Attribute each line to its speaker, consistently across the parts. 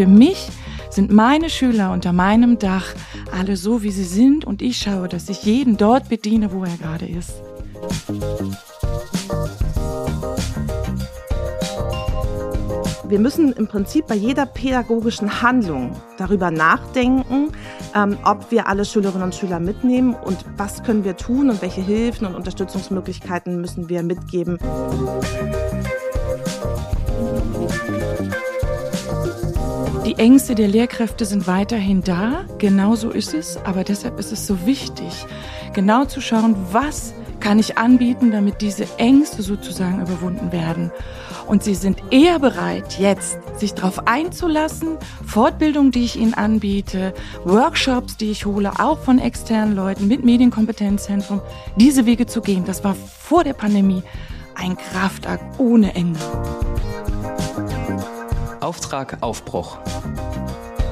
Speaker 1: für mich sind meine Schüler unter meinem Dach alle so, wie sie sind und ich schaue, dass ich jeden dort bediene, wo er gerade ist.
Speaker 2: Wir müssen im Prinzip bei jeder pädagogischen Handlung darüber nachdenken, ähm, ob wir alle Schülerinnen und Schüler mitnehmen und was können wir tun und welche Hilfen und Unterstützungsmöglichkeiten müssen wir mitgeben.
Speaker 1: Die Ängste der Lehrkräfte sind weiterhin da, genau so ist es, aber deshalb ist es so wichtig, genau zu schauen, was kann ich anbieten, damit diese Ängste sozusagen überwunden werden. Und sie sind eher bereit, jetzt sich darauf einzulassen, Fortbildung, die ich ihnen anbiete, Workshops, die ich hole, auch von externen Leuten mit Medienkompetenzzentrum, diese Wege zu gehen. Das war vor der Pandemie ein Kraftakt ohne Ende.
Speaker 3: Auftrag Aufbruch.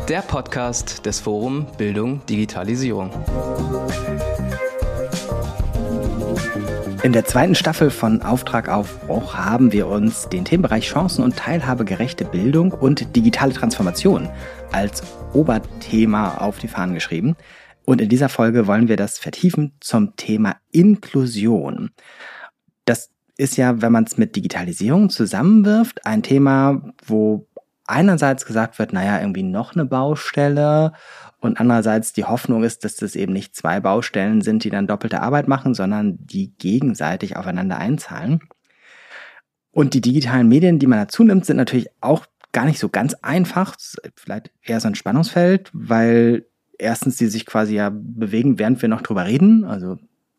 Speaker 3: Der Podcast des Forum Bildung Digitalisierung.
Speaker 4: In der zweiten Staffel von Auftrag Aufbruch haben wir uns den Themenbereich Chancen und teilhabegerechte Bildung und digitale Transformation als Oberthema auf die Fahnen geschrieben. Und in dieser Folge wollen wir das vertiefen zum Thema Inklusion. Das ist ja, wenn man es mit Digitalisierung zusammenwirft, ein Thema, wo einerseits gesagt wird, naja, irgendwie noch eine Baustelle und andererseits die Hoffnung ist, dass das eben nicht zwei Baustellen sind, die dann doppelte Arbeit machen, sondern die gegenseitig aufeinander einzahlen. Und die digitalen Medien, die man dazu nimmt, sind natürlich auch gar nicht so ganz einfach, vielleicht eher so ein Spannungsfeld, weil erstens die sich quasi ja bewegen, während wir noch drüber reden. Also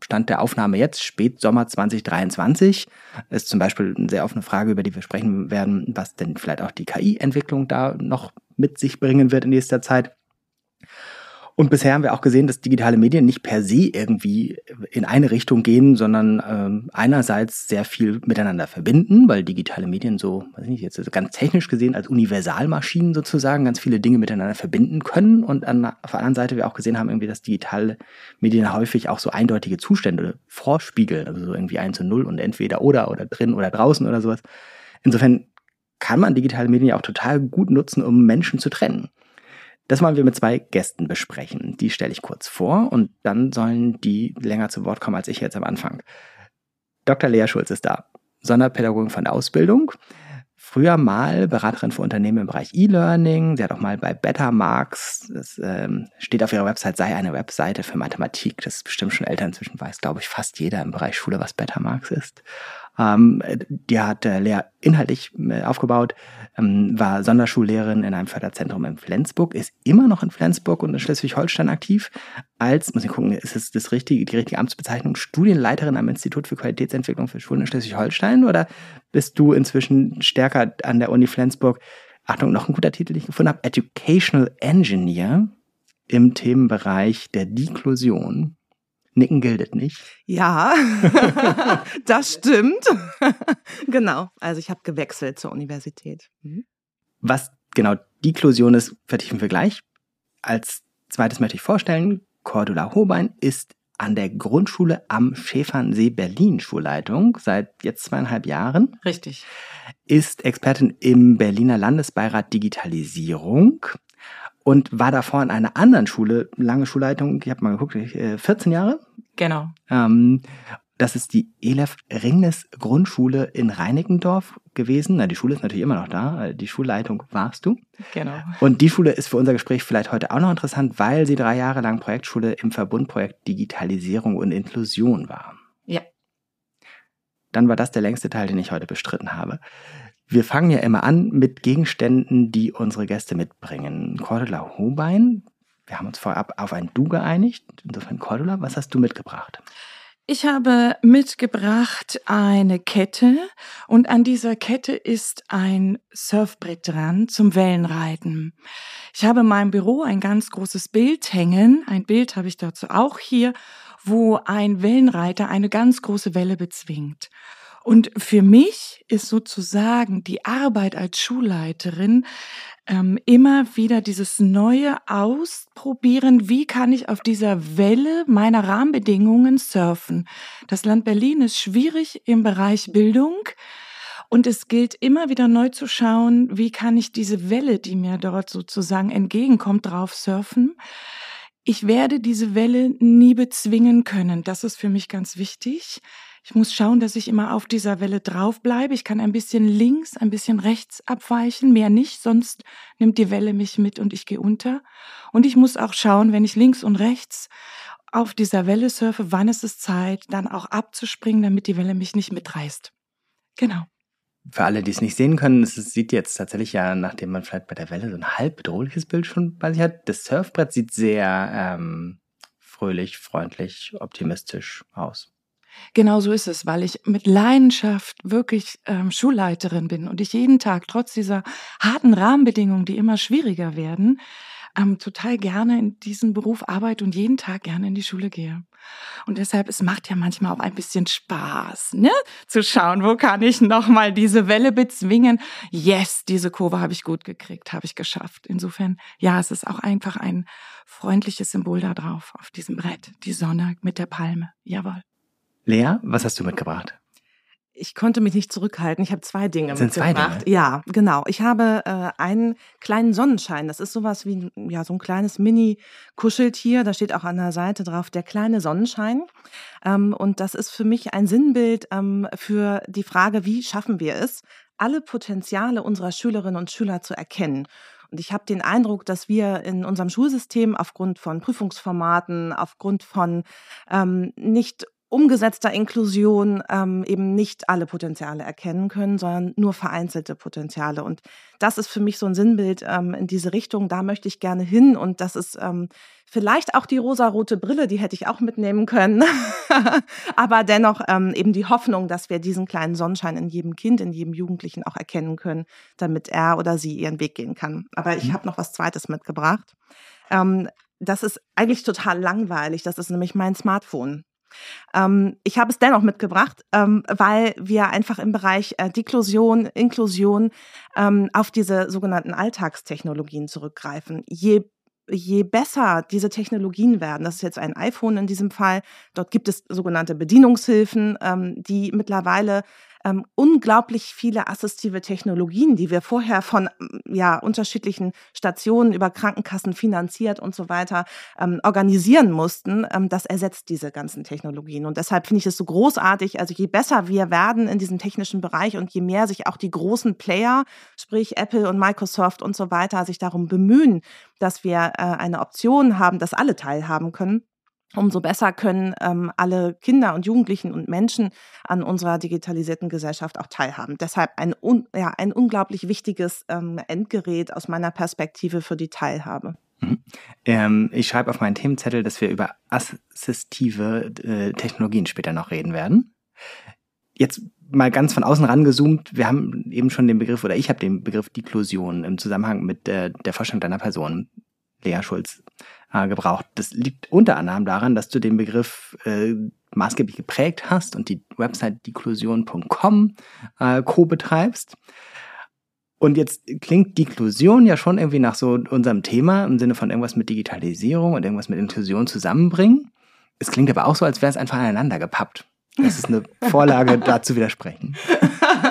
Speaker 4: Stand der Aufnahme jetzt, Spätsommer 2023, ist zum Beispiel eine sehr offene Frage, über die wir sprechen werden, was denn vielleicht auch die KI-Entwicklung da noch mit sich bringen wird in nächster Zeit. Und bisher haben wir auch gesehen, dass digitale Medien nicht per se irgendwie in eine Richtung gehen, sondern ähm, einerseits sehr viel miteinander verbinden, weil digitale Medien so, weiß ich nicht, jetzt ganz technisch gesehen als Universalmaschinen sozusagen ganz viele Dinge miteinander verbinden können. Und an, auf der anderen Seite wir auch gesehen haben, irgendwie, dass digitale Medien häufig auch so eindeutige Zustände vorspiegeln, also so irgendwie eins und null und entweder oder oder drin oder draußen oder sowas. Insofern kann man digitale Medien ja auch total gut nutzen, um Menschen zu trennen. Das wollen wir mit zwei Gästen besprechen. Die stelle ich kurz vor und dann sollen die länger zu Wort kommen als ich jetzt am Anfang. Dr. Lea Schulz ist da, Sonderpädagogin von der Ausbildung. Früher mal Beraterin für Unternehmen im Bereich E-Learning. Sie hat auch mal bei Bettermarks, das ähm, steht auf ihrer Website, sei eine Webseite für Mathematik. Das ist bestimmt schon älter. Inzwischen weiß, glaube ich, fast jeder im Bereich Schule, was Bettermarks ist. Ähm, die hat äh, Lea inhaltlich äh, aufgebaut, ähm, war Sonderschullehrerin in einem Förderzentrum in Flensburg, ist immer noch in Flensburg und in Schleswig-Holstein aktiv als, muss ich gucken, ist es das richtige, die richtige Amtsbezeichnung, Studienleiterin am Institut für Qualitätsentwicklung für Schulen in Schleswig-Holstein oder bist du inzwischen stärker an der Uni Flensburg? Achtung, noch ein guter Titel, den ich gefunden habe, Educational Engineer im Themenbereich der Deklusion. Nicken gilt nicht.
Speaker 2: Ja, das stimmt. genau. Also ich habe gewechselt zur Universität. Mhm.
Speaker 4: Was genau Deklusion ist, vertiefen wir gleich. Als zweites möchte ich vorstellen, Cordula Hobein ist an der Grundschule am Schäfernsee Berlin Schulleitung seit jetzt zweieinhalb Jahren.
Speaker 1: Richtig.
Speaker 4: Ist Expertin im Berliner Landesbeirat Digitalisierung und war davor in einer anderen Schule, lange Schulleitung, ich habe mal geguckt, 14 äh, Jahre.
Speaker 1: Genau.
Speaker 4: Ähm, das ist die Elef Ringnes Grundschule in Reinickendorf gewesen. Na, die Schule ist natürlich immer noch da. Die Schulleitung warst du.
Speaker 1: Genau.
Speaker 4: Und die Schule ist für unser Gespräch vielleicht heute auch noch interessant, weil sie drei Jahre lang Projektschule im Verbundprojekt Digitalisierung und Inklusion war.
Speaker 1: Ja.
Speaker 4: Dann war das der längste Teil, den ich heute bestritten habe. Wir fangen ja immer an mit Gegenständen, die unsere Gäste mitbringen. Cordula Hobein, wir haben uns vorab auf ein Du geeinigt. Insofern, Cordula, was hast du mitgebracht?
Speaker 1: Ich habe mitgebracht eine Kette und an dieser Kette ist ein Surfbrett dran zum Wellenreiten. Ich habe in meinem Büro ein ganz großes Bild hängen. Ein Bild habe ich dazu auch hier, wo ein Wellenreiter eine ganz große Welle bezwingt. Und für mich ist sozusagen die Arbeit als Schulleiterin ähm, immer wieder dieses neue Ausprobieren, wie kann ich auf dieser Welle meiner Rahmenbedingungen surfen. Das Land Berlin ist schwierig im Bereich Bildung. Und es gilt immer wieder neu zu schauen, wie kann ich diese Welle, die mir dort sozusagen entgegenkommt, drauf surfen. Ich werde diese Welle nie bezwingen können. Das ist für mich ganz wichtig. Ich muss schauen, dass ich immer auf dieser Welle drauf bleibe. Ich kann ein bisschen links, ein bisschen rechts abweichen, mehr nicht, sonst nimmt die Welle mich mit und ich gehe unter. Und ich muss auch schauen, wenn ich links und rechts auf dieser Welle surfe, wann ist es Zeit, dann auch abzuspringen, damit die Welle mich nicht mitreißt. Genau.
Speaker 4: Für alle, die es nicht sehen können, es sieht jetzt tatsächlich ja, nachdem man vielleicht bei der Welle so ein halb bedrohliches Bild schon bei sich hat, das Surfbrett sieht sehr ähm, fröhlich, freundlich, optimistisch aus.
Speaker 1: Genau so ist es, weil ich mit Leidenschaft wirklich ähm, Schulleiterin bin und ich jeden Tag trotz dieser harten Rahmenbedingungen, die immer schwieriger werden, ähm, total gerne in diesem Beruf arbeite und jeden Tag gerne in die Schule gehe. Und deshalb, es macht ja manchmal auch ein bisschen Spaß, ne? Zu schauen, wo kann ich nochmal diese Welle bezwingen? Yes, diese Kurve habe ich gut gekriegt, habe ich geschafft. Insofern, ja, es ist auch einfach ein freundliches Symbol da drauf, auf diesem Brett. Die Sonne mit der Palme. Jawohl.
Speaker 4: Lea, was hast du mitgebracht?
Speaker 2: Ich konnte mich nicht zurückhalten. Ich habe zwei Dinge
Speaker 4: Sind
Speaker 2: mitgebracht.
Speaker 4: Zwei Dinge?
Speaker 2: Ja, genau. Ich habe äh, einen kleinen Sonnenschein. Das ist sowas wie ja so ein kleines Mini-Kuscheltier. Da steht auch an der Seite drauf der kleine Sonnenschein. Ähm, und das ist für mich ein Sinnbild ähm, für die Frage, wie schaffen wir es, alle Potenziale unserer Schülerinnen und Schüler zu erkennen. Und ich habe den Eindruck, dass wir in unserem Schulsystem aufgrund von Prüfungsformaten, aufgrund von ähm, nicht umgesetzter Inklusion ähm, eben nicht alle Potenziale erkennen können, sondern nur vereinzelte Potenziale. Und das ist für mich so ein Sinnbild ähm, in diese Richtung. Da möchte ich gerne hin. Und das ist ähm, vielleicht auch die rosarote Brille, die hätte ich auch mitnehmen können. Aber dennoch ähm, eben die Hoffnung, dass wir diesen kleinen Sonnenschein in jedem Kind, in jedem Jugendlichen auch erkennen können, damit er oder sie ihren Weg gehen kann. Aber ich mhm. habe noch was Zweites mitgebracht. Ähm, das ist eigentlich total langweilig. Das ist nämlich mein Smartphone. Ähm, ich habe es dennoch mitgebracht, ähm, weil wir einfach im Bereich äh, Deklusion, Inklusion ähm, auf diese sogenannten Alltagstechnologien zurückgreifen. Je je besser diese Technologien werden, das ist jetzt ein iPhone in diesem Fall, dort gibt es sogenannte Bedienungshilfen, ähm, die mittlerweile ähm, unglaublich viele assistive Technologien, die wir vorher von ja, unterschiedlichen Stationen über Krankenkassen finanziert und so weiter ähm, organisieren mussten, ähm, das ersetzt diese ganzen Technologien. Und deshalb finde ich es so großartig, also je besser wir werden in diesem technischen Bereich und je mehr sich auch die großen Player, sprich Apple und Microsoft und so weiter, sich darum bemühen, dass wir äh, eine Option haben, dass alle teilhaben können, umso besser können ähm, alle Kinder und Jugendlichen und Menschen an unserer digitalisierten Gesellschaft auch teilhaben. Deshalb ein, un, ja, ein unglaublich wichtiges ähm, Endgerät aus meiner Perspektive für die Teilhabe.
Speaker 4: Mhm. Ähm, ich schreibe auf meinen Themenzettel, dass wir über assistive äh, Technologien später noch reden werden. Jetzt mal ganz von außen rangezoomt, wir haben eben schon den Begriff, oder ich habe den Begriff Deklusion im Zusammenhang mit äh, der Vorstellung deiner Person, Lea Schulz, äh, gebraucht. Das liegt unter anderem daran, dass du den Begriff äh, maßgeblich geprägt hast und die Website deklusion.com äh, co-betreibst. Und jetzt klingt Deklusion ja schon irgendwie nach so unserem Thema im Sinne von irgendwas mit Digitalisierung und irgendwas mit Inklusion zusammenbringen. Es klingt aber auch so, als wäre es einfach aneinander gepappt. Das ist eine Vorlage, da zu widersprechen.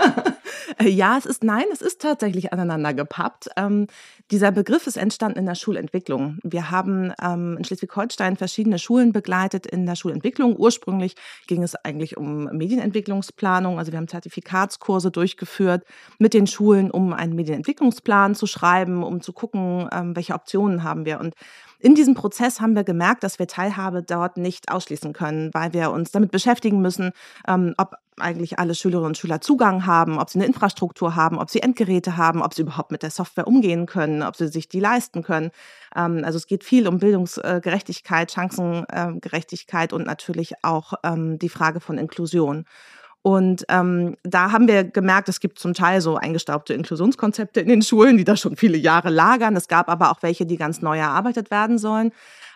Speaker 2: Äh, ja, es ist, nein, es ist tatsächlich aneinander gepappt. Ähm, dieser Begriff ist entstanden in der Schulentwicklung. Wir haben ähm, in Schleswig-Holstein verschiedene Schulen begleitet in der Schulentwicklung. Ursprünglich ging es eigentlich um Medienentwicklungsplanung. Also wir haben Zertifikatskurse durchgeführt mit den Schulen, um einen Medienentwicklungsplan zu schreiben, um zu gucken, ähm, welche Optionen haben wir. Und in diesem Prozess haben wir gemerkt, dass wir Teilhabe dort nicht ausschließen können, weil wir uns damit beschäftigen müssen, ähm, ob eigentlich alle Schülerinnen und Schüler Zugang haben, ob sie eine Infrastruktur haben, ob sie Endgeräte haben, ob sie überhaupt mit der Software umgehen können, ob sie sich die leisten können. Ähm, also es geht viel um Bildungsgerechtigkeit, Chancengerechtigkeit und natürlich auch ähm, die Frage von Inklusion. Und ähm, da haben wir gemerkt, es gibt zum Teil so eingestaubte Inklusionskonzepte in den Schulen, die da schon viele Jahre lagern. Es gab aber auch welche, die ganz neu erarbeitet werden sollen.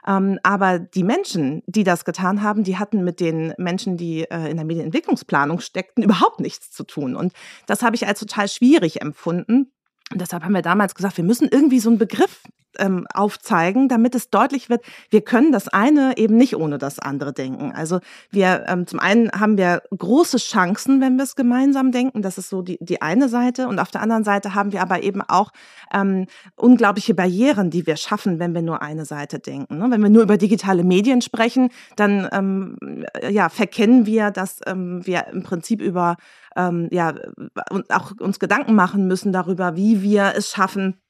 Speaker 2: Ähm, aber die Menschen, die das getan haben, die hatten mit den Menschen, die äh, in der Medienentwicklungsplanung steckten, überhaupt nichts zu tun. Und das habe ich als total schwierig empfunden. Und deshalb haben wir damals gesagt, wir müssen irgendwie so einen Begriff ähm, aufzeigen, damit es deutlich wird, wir können das eine eben nicht ohne das andere denken. Also wir ähm, zum einen haben wir große Chancen, wenn wir es gemeinsam denken. Das ist so die, die eine Seite. Und auf der anderen Seite haben wir aber eben auch ähm, unglaubliche Barrieren, die wir schaffen, wenn wir nur eine Seite denken. Ne? Wenn wir nur über digitale Medien sprechen, dann ähm, ja, verkennen wir, dass ähm, wir im Prinzip über ähm, ja, auch uns Gedanken machen müssen darüber, wie wir es schaffen,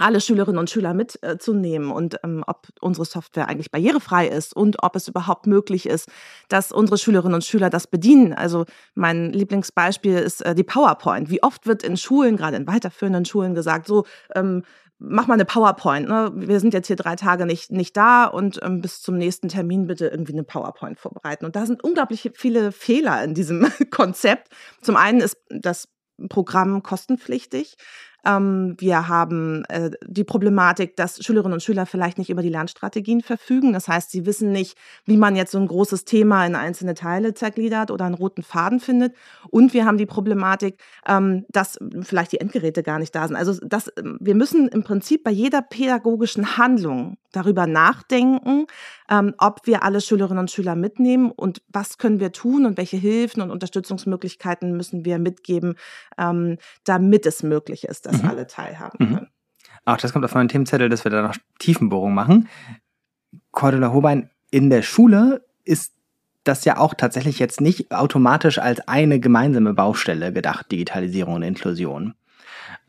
Speaker 2: alle Schülerinnen und Schüler mitzunehmen äh, und ähm, ob unsere Software eigentlich barrierefrei ist und ob es überhaupt möglich ist, dass unsere Schülerinnen und Schüler das bedienen. Also mein Lieblingsbeispiel ist äh, die PowerPoint. Wie oft wird in Schulen, gerade in weiterführenden Schulen gesagt, so ähm, mach mal eine PowerPoint. Ne? Wir sind jetzt hier drei Tage nicht, nicht da und ähm, bis zum nächsten Termin bitte irgendwie eine PowerPoint vorbereiten. Und da sind unglaublich viele Fehler in diesem Konzept. Zum einen ist das Programm kostenpflichtig. Ähm, wir haben äh, die Problematik, dass Schülerinnen und Schüler vielleicht nicht über die Lernstrategien verfügen. Das heißt, sie wissen nicht, wie man jetzt so ein großes Thema in einzelne Teile zergliedert oder einen roten Faden findet. Und wir haben die Problematik, ähm, dass vielleicht die Endgeräte gar nicht da sind. Also das, wir müssen im Prinzip bei jeder pädagogischen Handlung darüber nachdenken, ähm, ob wir alle Schülerinnen und Schüler mitnehmen und was können wir tun und welche Hilfen und Unterstützungsmöglichkeiten müssen wir mitgeben, ähm, damit es möglich ist, dass mhm. alle teilhaben mhm. können.
Speaker 4: Auch das kommt auf meinen Themenzettel, dass wir da noch Tiefenbohrung machen. Cordula Hobein, in der Schule ist das ja auch tatsächlich jetzt nicht automatisch als eine gemeinsame Baustelle gedacht, Digitalisierung und Inklusion.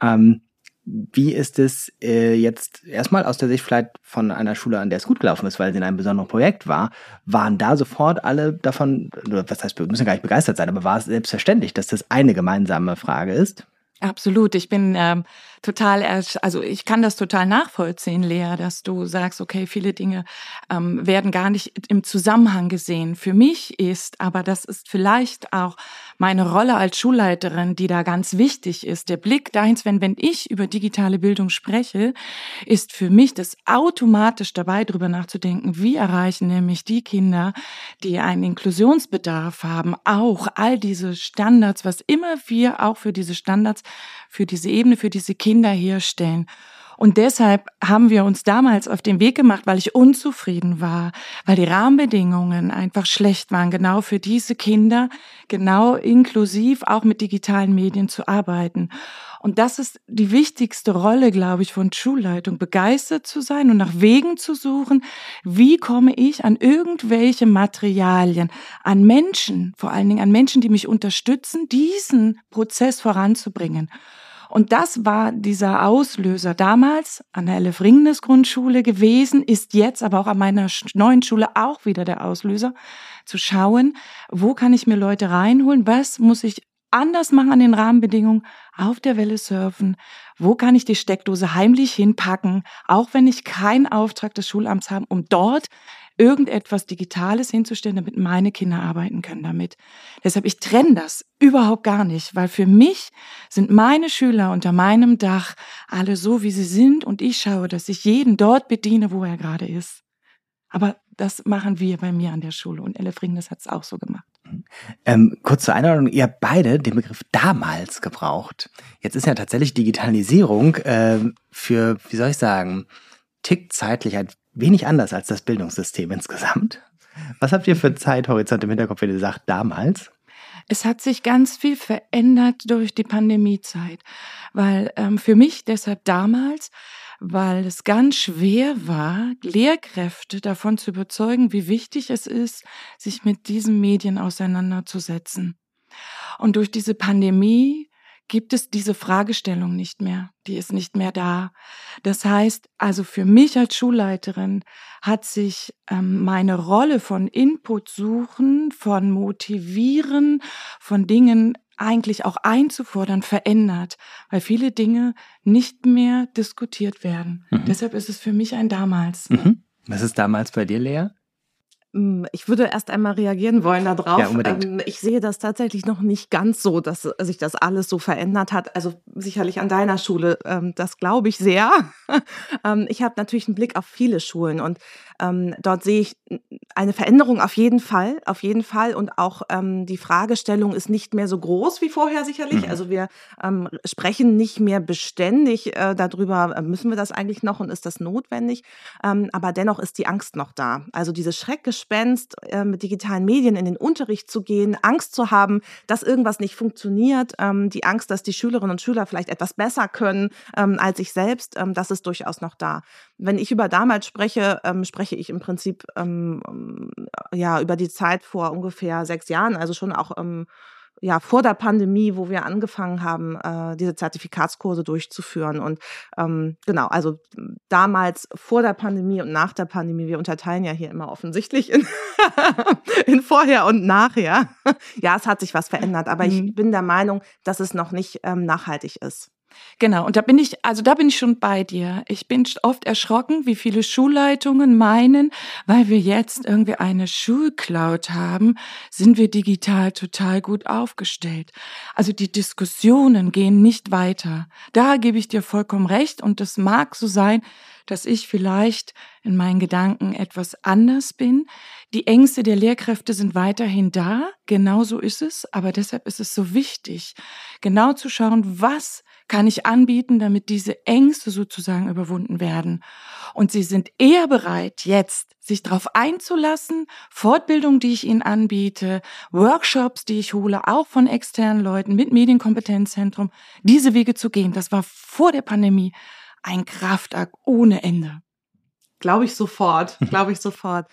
Speaker 4: Ähm, wie ist es äh, jetzt erstmal aus der Sicht vielleicht von einer Schule, an der es gut gelaufen ist, weil sie in einem besonderen Projekt war, waren da sofort alle davon, was heißt, wir müssen gar nicht begeistert sein, aber war es selbstverständlich, dass das eine gemeinsame Frage ist?
Speaker 1: Absolut. Ich bin ähm, total, also ich kann das total nachvollziehen, Lea, dass du sagst, okay, viele Dinge ähm, werden gar nicht im Zusammenhang gesehen. Für mich ist, aber das ist vielleicht auch meine Rolle als Schulleiterin, die da ganz wichtig ist. Der Blick dahin, wenn, wenn ich über digitale Bildung spreche, ist für mich das automatisch dabei, darüber nachzudenken, wie erreichen nämlich die Kinder, die einen Inklusionsbedarf haben, auch all diese Standards, was immer wir auch für diese Standards für diese Ebene, für diese Kinder herstellen. Und deshalb haben wir uns damals auf den Weg gemacht, weil ich unzufrieden war, weil die Rahmenbedingungen einfach schlecht waren, genau für diese Kinder, genau inklusiv auch mit digitalen Medien zu arbeiten. Und das ist die wichtigste Rolle, glaube ich, von Schulleitung, begeistert zu sein und nach Wegen zu suchen, wie komme ich an irgendwelche Materialien, an Menschen, vor allen Dingen an Menschen, die mich unterstützen, diesen Prozess voranzubringen. Und das war dieser Auslöser damals an der Elf-Ringnes Grundschule gewesen, ist jetzt aber auch an meiner neuen Schule auch wieder der Auslöser, zu schauen, wo kann ich mir Leute reinholen, was muss ich anders machen an den Rahmenbedingungen, auf der Welle surfen, wo kann ich die Steckdose heimlich hinpacken, auch wenn ich keinen Auftrag des Schulamts habe, um dort irgendetwas Digitales hinzustellen, damit meine Kinder arbeiten können damit. Deshalb, ich trenne das überhaupt gar nicht, weil für mich sind meine Schüler unter meinem Dach alle so, wie sie sind und ich schaue, dass ich jeden dort bediene, wo er gerade ist. Aber das machen wir bei mir an der Schule und Elle Ringnes hat es auch so gemacht.
Speaker 4: Ähm, kurz zur Einordnung, ihr habt beide den Begriff damals gebraucht. Jetzt ist ja tatsächlich Digitalisierung äh, für, wie soll ich sagen, tickt zeitlich ein wenig anders als das Bildungssystem insgesamt. Was habt ihr für Zeithorizont im Hinterkopf, wenn ihr sagt, damals?
Speaker 1: Es hat sich ganz viel verändert durch die Pandemiezeit, weil ähm, für mich deshalb damals, weil es ganz schwer war, Lehrkräfte davon zu überzeugen, wie wichtig es ist, sich mit diesen Medien auseinanderzusetzen. Und durch diese Pandemie gibt es diese Fragestellung nicht mehr. Die ist nicht mehr da. Das heißt, also für mich als Schulleiterin hat sich ähm, meine Rolle von Input suchen, von motivieren, von Dingen eigentlich auch einzufordern, verändert, weil viele Dinge nicht mehr diskutiert werden. Mhm. Deshalb ist es für mich ein damals.
Speaker 4: Mhm. Was ist damals bei dir, Lea?
Speaker 2: Hm, ich würde erst einmal reagieren wollen darauf.
Speaker 4: Ja, unbedingt. Ähm,
Speaker 2: ich sehe das tatsächlich noch nicht ganz so, dass sich das alles so verändert hat. Also sicherlich an deiner Schule, ähm, das glaube ich sehr. Ähm, ich habe natürlich einen Blick auf viele Schulen und ähm, dort sehe ich eine Veränderung auf jeden Fall, auf jeden Fall. Und auch ähm, die Fragestellung ist nicht mehr so groß wie vorher sicherlich. Mhm. Also wir ähm, sprechen nicht mehr beständig äh, darüber, äh, müssen wir das eigentlich noch und ist das notwendig? Ähm, aber dennoch ist die Angst noch da. Also dieses Schreckgespenst, äh, mit digitalen Medien in den Unterricht zu gehen, Angst zu haben, dass irgendwas nicht funktioniert, ähm, die Angst, dass die Schülerinnen und Schüler vielleicht etwas besser können ähm, als ich selbst, ähm, das ist durchaus noch da. Wenn ich über damals spreche, ähm, spreche ich im Prinzip ähm, ja über die Zeit vor ungefähr sechs Jahren, also schon auch ähm, ja vor der Pandemie, wo wir angefangen haben, äh, diese Zertifikatskurse durchzuführen. Und ähm, genau, also damals vor der Pandemie und nach der Pandemie, wir unterteilen ja hier immer offensichtlich in, in vorher und nachher. ja, es hat sich was verändert, aber mhm. ich bin der Meinung, dass es noch nicht ähm, nachhaltig ist.
Speaker 1: Genau, und da bin ich, also da bin ich schon bei dir. Ich bin oft erschrocken, wie viele Schulleitungen meinen, weil wir jetzt irgendwie eine Schulcloud haben, sind wir digital total gut aufgestellt. Also die Diskussionen gehen nicht weiter. Da gebe ich dir vollkommen recht und das mag so sein, dass ich vielleicht in meinen Gedanken etwas anders bin. Die Ängste der Lehrkräfte sind weiterhin da, genau so ist es, aber deshalb ist es so wichtig, genau zu schauen, was kann ich anbieten, damit diese Ängste sozusagen überwunden werden. Und sie sind eher bereit, jetzt sich darauf einzulassen, Fortbildung, die ich ihnen anbiete, Workshops, die ich hole, auch von externen Leuten mit Medienkompetenzzentrum, diese Wege zu gehen. Das war vor der Pandemie ein Kraftakt ohne Ende.
Speaker 2: Glaube ich sofort, glaube ich sofort.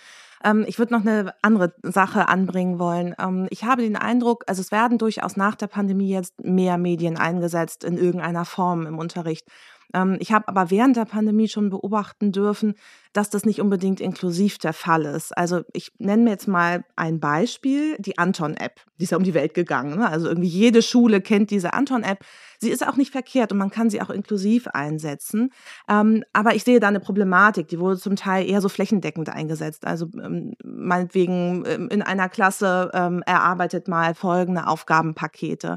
Speaker 2: Ähm, ich würde noch eine andere Sache anbringen wollen. Ähm, ich habe den Eindruck, also es werden durchaus nach der Pandemie jetzt mehr Medien eingesetzt in irgendeiner Form im Unterricht. Ähm, ich habe aber während der Pandemie schon beobachten dürfen, dass das nicht unbedingt inklusiv der Fall ist. Also ich nenne mir jetzt mal ein Beispiel, die Anton-App. Die ist ja um die Welt gegangen. Ne? Also irgendwie jede Schule kennt diese Anton-App. Sie ist auch nicht verkehrt und man kann sie auch inklusiv einsetzen. Ähm, aber ich sehe da eine Problematik, die wurde zum Teil eher so flächendeckend eingesetzt. Also ähm, meinetwegen ähm, in einer Klasse ähm, erarbeitet mal folgende Aufgabenpakete.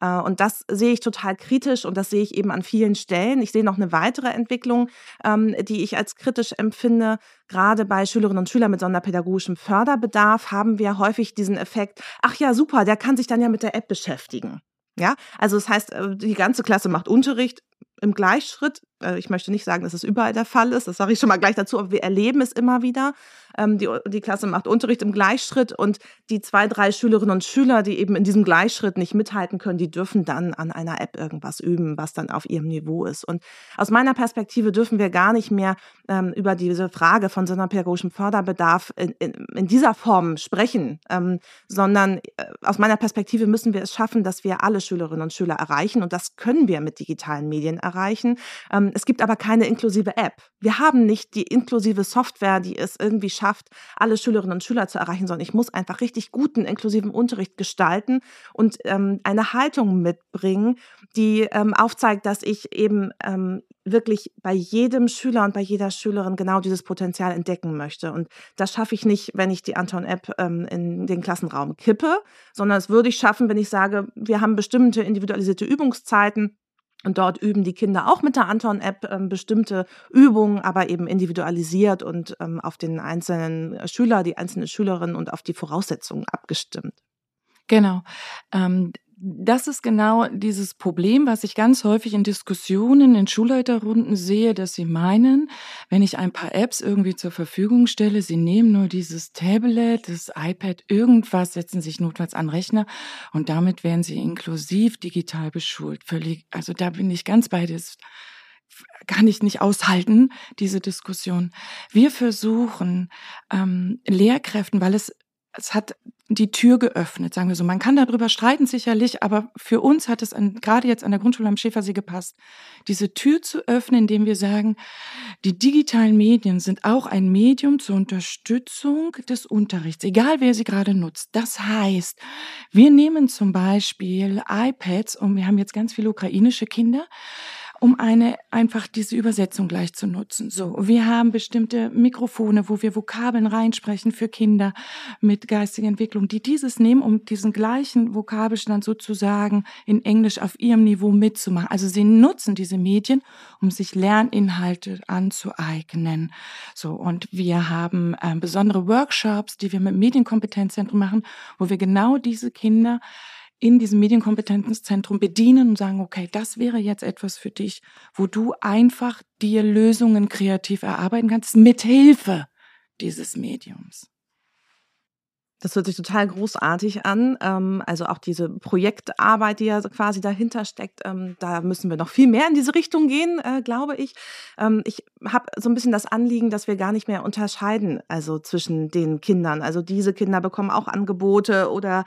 Speaker 2: Äh, und das sehe ich total kritisch und das sehe ich eben an vielen Stellen. Ich sehe noch eine weitere Entwicklung, ähm, die ich als kritisch empfinde finde, gerade bei Schülerinnen und Schülern mit sonderpädagogischem Förderbedarf haben wir häufig diesen Effekt, ach ja, super, der kann sich dann ja mit der App beschäftigen. Ja, also das heißt, äh, die ganze Klasse macht Unterricht im Gleichschritt. Äh, ich möchte nicht sagen, dass es überall der Fall ist, das sage ich schon mal gleich dazu, aber wir erleben es immer wieder. Ähm, die, die Klasse macht Unterricht im Gleichschritt und die zwei, drei Schülerinnen und Schüler, die eben in diesem Gleichschritt nicht mithalten können, die dürfen dann an einer App irgendwas üben, was dann auf ihrem Niveau ist. Und aus meiner Perspektive dürfen wir gar nicht mehr ähm, über diese Frage von so einer pädagogischen Förderbedarf in, in, in dieser Form sprechen, ähm, sondern äh, aus meiner Perspektive müssen wir es schaffen, dass wir alle Schülerinnen und Schüler erreichen und das können wir mit digitalen Medien erreichen. Ähm, es gibt aber keine inklusive App. Wir haben nicht die inklusive Software, die es irgendwie schafft, alle Schülerinnen und Schüler zu erreichen, sondern ich muss einfach richtig guten inklusiven Unterricht gestalten und ähm, eine Haltung mitbringen, die ähm, aufzeigt, dass ich eben ähm, wirklich bei jedem Schüler und bei jeder Schülerin genau dieses Potenzial entdecken möchte. Und das schaffe ich nicht, wenn ich die Anton-App ähm, in den Klassenraum kippe, sondern das würde ich schaffen, wenn ich sage, wir haben bestimmte individualisierte Übungszeiten und dort üben die Kinder auch mit der Anton-App ähm, bestimmte Übungen, aber eben individualisiert und ähm, auf den einzelnen Schüler, die einzelne Schülerin und auf die Voraussetzungen abgestimmt.
Speaker 1: Genau. Ähm, das ist genau dieses Problem, was ich ganz häufig in Diskussionen, in Schulleiterrunden sehe, dass sie meinen, wenn ich ein paar Apps irgendwie zur Verfügung stelle, sie nehmen nur dieses Tablet, das iPad, irgendwas, setzen sich notfalls an Rechner und damit werden sie inklusiv digital beschult. Völlig, also da bin ich ganz bei dir kann ich nicht aushalten, diese Diskussion. Wir versuchen ähm, Lehrkräften, weil es es hat die Tür geöffnet, sagen wir so. Man kann darüber streiten sicherlich, aber für uns hat es an, gerade jetzt an der Grundschule am Schäfersee gepasst, diese Tür zu öffnen, indem wir sagen, die digitalen Medien sind auch ein Medium zur Unterstützung des Unterrichts, egal wer sie gerade nutzt. Das heißt, wir nehmen zum Beispiel iPads und wir haben jetzt ganz viele ukrainische Kinder um eine einfach diese Übersetzung gleich zu nutzen. So, wir haben bestimmte Mikrofone, wo wir Vokabeln reinsprechen für Kinder mit geistiger Entwicklung, die dieses nehmen, um diesen gleichen Vokabelstand sozusagen in Englisch auf ihrem Niveau mitzumachen. Also sie nutzen diese Medien, um sich Lerninhalte anzueignen. So, und wir haben äh, besondere Workshops, die wir mit Medienkompetenzzentrum machen, wo wir genau diese Kinder in diesem Medienkompetenzzentrum bedienen und sagen, okay, das wäre jetzt etwas für dich, wo du einfach dir Lösungen kreativ erarbeiten kannst, mit Hilfe dieses Mediums.
Speaker 2: Das hört sich total großartig an. Ähm, also auch diese Projektarbeit, die ja quasi dahinter steckt, ähm, da müssen wir noch viel mehr in diese Richtung gehen, äh, glaube ich. Ähm, ich habe so ein bisschen das Anliegen, dass wir gar nicht mehr unterscheiden, also zwischen den Kindern. Also diese Kinder bekommen auch Angebote oder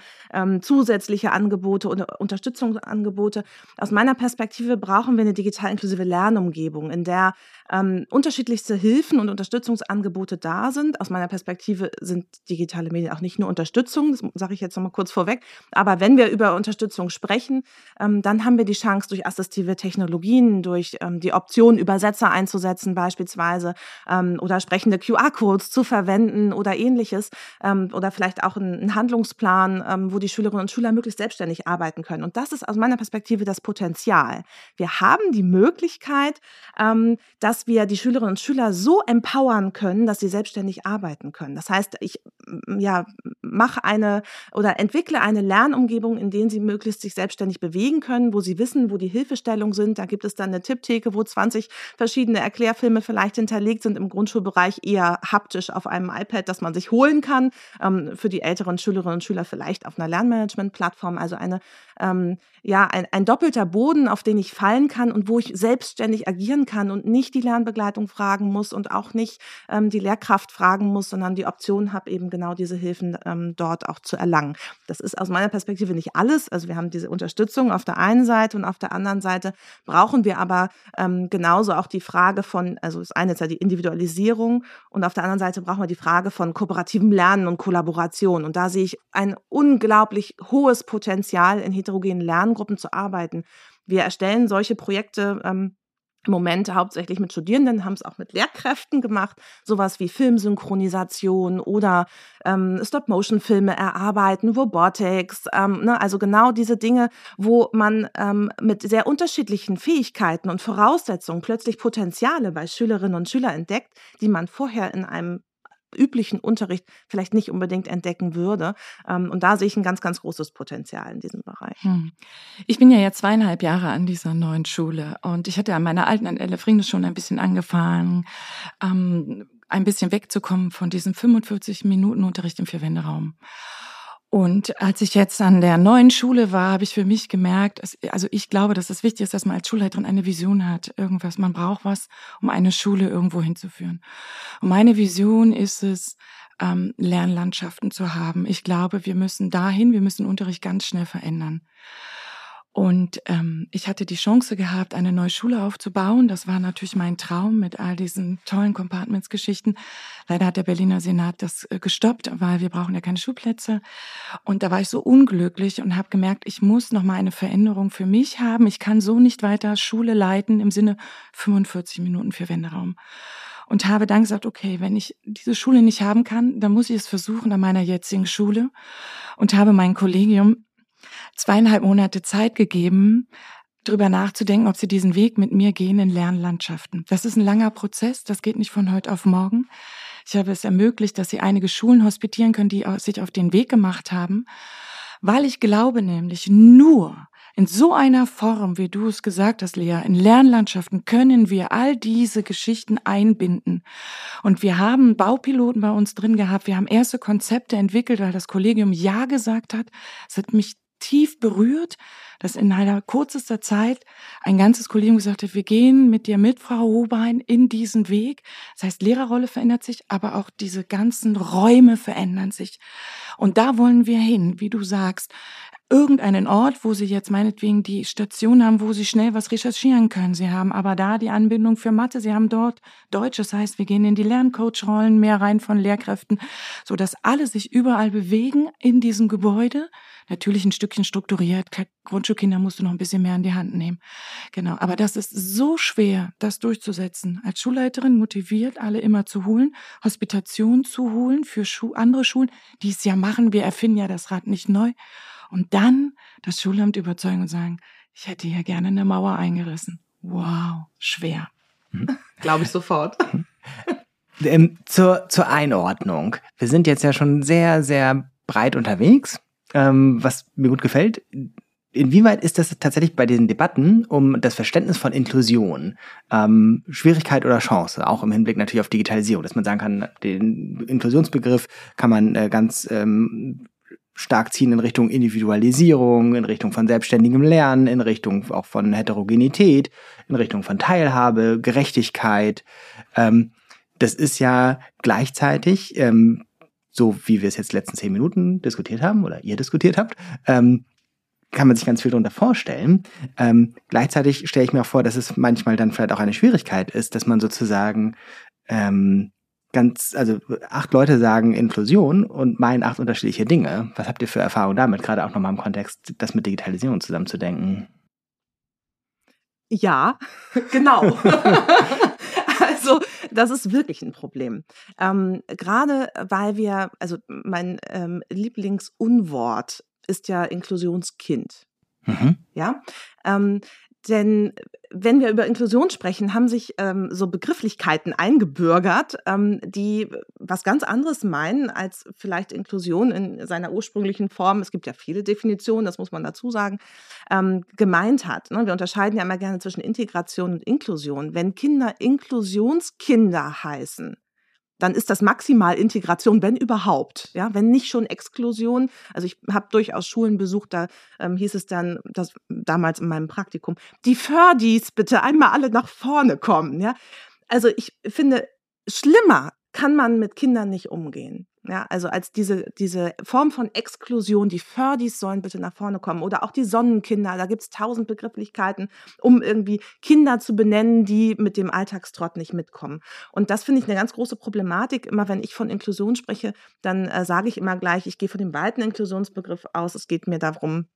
Speaker 2: zusätzliche Angebote oder Unterstützungsangebote. Aus meiner Perspektive brauchen wir eine digital inklusive Lernumgebung, in der ähm, unterschiedlichste Hilfen und Unterstützungsangebote da sind. Aus meiner Perspektive sind digitale Medien auch nicht nur Unterstützung, das sage ich jetzt nochmal kurz vorweg. Aber wenn wir über Unterstützung sprechen, ähm, dann haben wir die Chance, durch assistive Technologien, durch ähm, die Option, Übersetzer einzusetzen beispielsweise ähm, oder sprechende QR-Codes zu verwenden oder ähnliches ähm, oder vielleicht auch einen Handlungsplan, ähm, wo die Schülerinnen und Schüler möglichst selbstständig arbeiten können. Und das ist aus meiner Perspektive das Potenzial. Wir haben die Möglichkeit, ähm, dass wir die Schülerinnen und Schüler so empowern können, dass sie selbstständig arbeiten können. Das heißt, ich ja, mache eine oder entwickle eine Lernumgebung, in der sie möglichst sich selbstständig bewegen können, wo sie wissen, wo die Hilfestellungen sind. Da gibt es dann eine Tipptheke, wo 20 verschiedene Erklärfilme vielleicht hinterlegt sind, im Grundschulbereich eher haptisch auf einem iPad, das man sich holen kann. Ähm, für die älteren Schülerinnen und Schüler vielleicht auf einer Lernmanagement-Plattform. Also eine, ähm, ja, ein, ein doppelter Boden, auf den ich fallen kann und wo ich selbstständig agieren kann und nicht die Lernbegleitung fragen muss und auch nicht ähm, die Lehrkraft fragen muss, sondern die Option habe, eben genau diese Hilfen ähm, dort auch zu erlangen. Das ist aus meiner Perspektive nicht alles. Also wir haben diese Unterstützung auf der einen Seite und auf der anderen Seite brauchen wir aber ähm, genauso auch die Frage von, also das eine ist ja die Individualisierung und auf der anderen Seite brauchen wir die Frage von kooperativem Lernen und Kollaboration. Und da sehe ich ein unglaublich hohes Potenzial, in heterogenen Lerngruppen zu arbeiten. Wir erstellen solche Projekte ähm, im Moment hauptsächlich mit Studierenden, haben es auch mit Lehrkräften gemacht, sowas wie Filmsynchronisation oder ähm, Stop-Motion-Filme erarbeiten, Robotics, ähm, ne, also genau diese Dinge, wo man ähm, mit sehr unterschiedlichen Fähigkeiten und Voraussetzungen plötzlich Potenziale bei Schülerinnen und Schülern entdeckt, die man vorher in einem üblichen Unterricht vielleicht nicht unbedingt entdecken würde. Ähm, und da sehe ich ein ganz, ganz großes Potenzial in diesem Bereich. Hm.
Speaker 1: Ich bin ja jetzt zweieinhalb Jahre an dieser neuen Schule und ich hatte an meiner alten an Elefringe schon ein bisschen angefangen, ähm, ein bisschen wegzukommen von diesem 45 Minuten Unterricht im Vierwänderaum. Und als ich jetzt an der neuen Schule war, habe ich für mich gemerkt, also ich glaube, dass es wichtig ist, dass man als Schulleiterin eine Vision hat. Irgendwas, man braucht was, um eine Schule irgendwo hinzuführen. Und meine Vision ist es, ähm, Lernlandschaften zu haben. Ich glaube, wir müssen dahin, wir müssen Unterricht ganz schnell verändern. Und ähm, ich hatte die Chance gehabt, eine neue Schule aufzubauen. Das war natürlich mein Traum mit all diesen tollen Compartments-Geschichten. Leider hat der Berliner Senat das äh, gestoppt, weil wir brauchen ja keine Schulplätze. Und da war ich so unglücklich und habe gemerkt, ich muss noch mal eine Veränderung für mich haben. Ich kann so nicht weiter Schule leiten im Sinne 45 Minuten für Wenderaum. Und habe dann gesagt, okay, wenn ich diese Schule nicht haben kann, dann muss ich es versuchen an meiner jetzigen Schule und habe mein Kollegium zweieinhalb Monate Zeit gegeben, drüber nachzudenken, ob sie diesen Weg mit mir gehen in Lernlandschaften. Das ist ein langer Prozess, das geht nicht von heute auf morgen. Ich habe es ermöglicht, dass sie einige Schulen hospitieren können, die sich auf den Weg gemacht haben, weil ich glaube nämlich, nur in so einer Form, wie du es gesagt hast, Lea, in Lernlandschaften können wir all diese Geschichten einbinden. Und wir haben Baupiloten bei uns drin gehabt, wir haben erste Konzepte entwickelt, weil das Kollegium Ja gesagt hat. Es hat mich tief berührt, dass in einer kürzester Zeit ein ganzes Kollegium gesagt hat, wir gehen mit dir mit, Frau Hobein, in diesen Weg. Das heißt, Lehrerrolle verändert sich, aber auch diese ganzen Räume verändern sich. Und da wollen wir hin, wie du sagst irgendeinen Ort, wo sie jetzt meinetwegen die Station haben, wo sie schnell was recherchieren können. Sie haben aber da die Anbindung für Mathe, sie haben dort Deutsch. Das heißt, wir gehen in die Lerncoach-Rollen mehr rein von Lehrkräften, so dass alle sich überall bewegen in diesem Gebäude. Natürlich ein Stückchen strukturiert. Grundschulkinder musst du noch ein bisschen mehr in die Hand nehmen. Genau. Aber das ist so schwer, das durchzusetzen. Als Schulleiterin motiviert, alle immer zu holen, Hospitation zu holen für Schu andere Schulen, die es ja machen. Wir erfinden ja das Rad nicht neu. Und dann das Schulamt überzeugen und sagen, ich hätte hier gerne eine Mauer eingerissen. Wow, schwer.
Speaker 2: Mhm. Glaube ich sofort.
Speaker 4: Ähm, zur, zur Einordnung. Wir sind jetzt ja schon sehr, sehr breit unterwegs, ähm, was mir gut gefällt. Inwieweit ist das tatsächlich bei diesen Debatten um das Verständnis von Inklusion ähm, Schwierigkeit oder Chance, auch im Hinblick natürlich auf Digitalisierung, dass man sagen kann, den Inklusionsbegriff kann man äh, ganz ähm, stark ziehen in Richtung Individualisierung, in Richtung von selbstständigem Lernen, in Richtung auch von Heterogenität, in Richtung von Teilhabe, Gerechtigkeit. Ähm, das ist ja gleichzeitig, ähm, so wie wir es jetzt letzten zehn Minuten diskutiert haben oder ihr diskutiert habt, ähm, kann man sich ganz viel darunter vorstellen. Ähm, gleichzeitig stelle ich mir auch vor, dass es manchmal dann vielleicht auch eine Schwierigkeit ist, dass man sozusagen ähm, ganz, also acht Leute sagen Inklusion und meinen acht unterschiedliche Dinge. Was habt ihr für Erfahrungen damit, gerade auch nochmal im Kontext, das mit Digitalisierung zusammenzudenken?
Speaker 2: Ja, genau. also das ist wirklich ein Problem. Ähm, Gerade weil wir, also mein ähm, Lieblingsunwort ist ja Inklusionskind. Mhm. Ja, ähm, denn wenn wir über Inklusion sprechen, haben sich ähm, so Begrifflichkeiten eingebürgert, ähm, die was ganz anderes meinen als vielleicht Inklusion in seiner ursprünglichen Form. Es gibt ja viele Definitionen, das muss man dazu sagen, ähm, gemeint hat. Ne? Wir unterscheiden ja immer gerne zwischen Integration und Inklusion. Wenn Kinder Inklusionskinder heißen, dann ist das maximal Integration, wenn überhaupt. Ja, wenn nicht schon Exklusion. Also ich habe durchaus Schulen besucht, da ähm, hieß es dann, das damals in meinem Praktikum, die Fördis bitte einmal alle nach vorne kommen. Ja, also ich finde schlimmer kann man mit Kindern nicht umgehen. Ja, also als diese, diese Form von Exklusion, die Fördis sollen bitte nach vorne kommen oder auch die Sonnenkinder, da gibt's tausend Begrifflichkeiten, um irgendwie Kinder zu benennen, die mit dem Alltagstrott nicht mitkommen. Und das finde ich eine ganz große Problematik. Immer wenn ich von Inklusion spreche, dann äh, sage ich immer gleich, ich gehe von dem weiten Inklusionsbegriff aus. Es geht mir darum,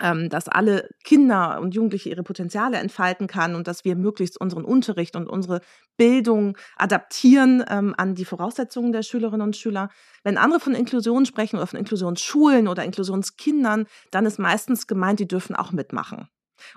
Speaker 2: ähm, dass alle Kinder und Jugendliche ihre Potenziale entfalten kann und dass wir möglichst unseren Unterricht und unsere Bildung adaptieren ähm, an die Voraussetzungen der Schülerinnen und Schüler. Wenn andere von Inklusion sprechen oder von Inklusionsschulen oder Inklusionskindern, dann ist meistens gemeint, die dürfen auch mitmachen.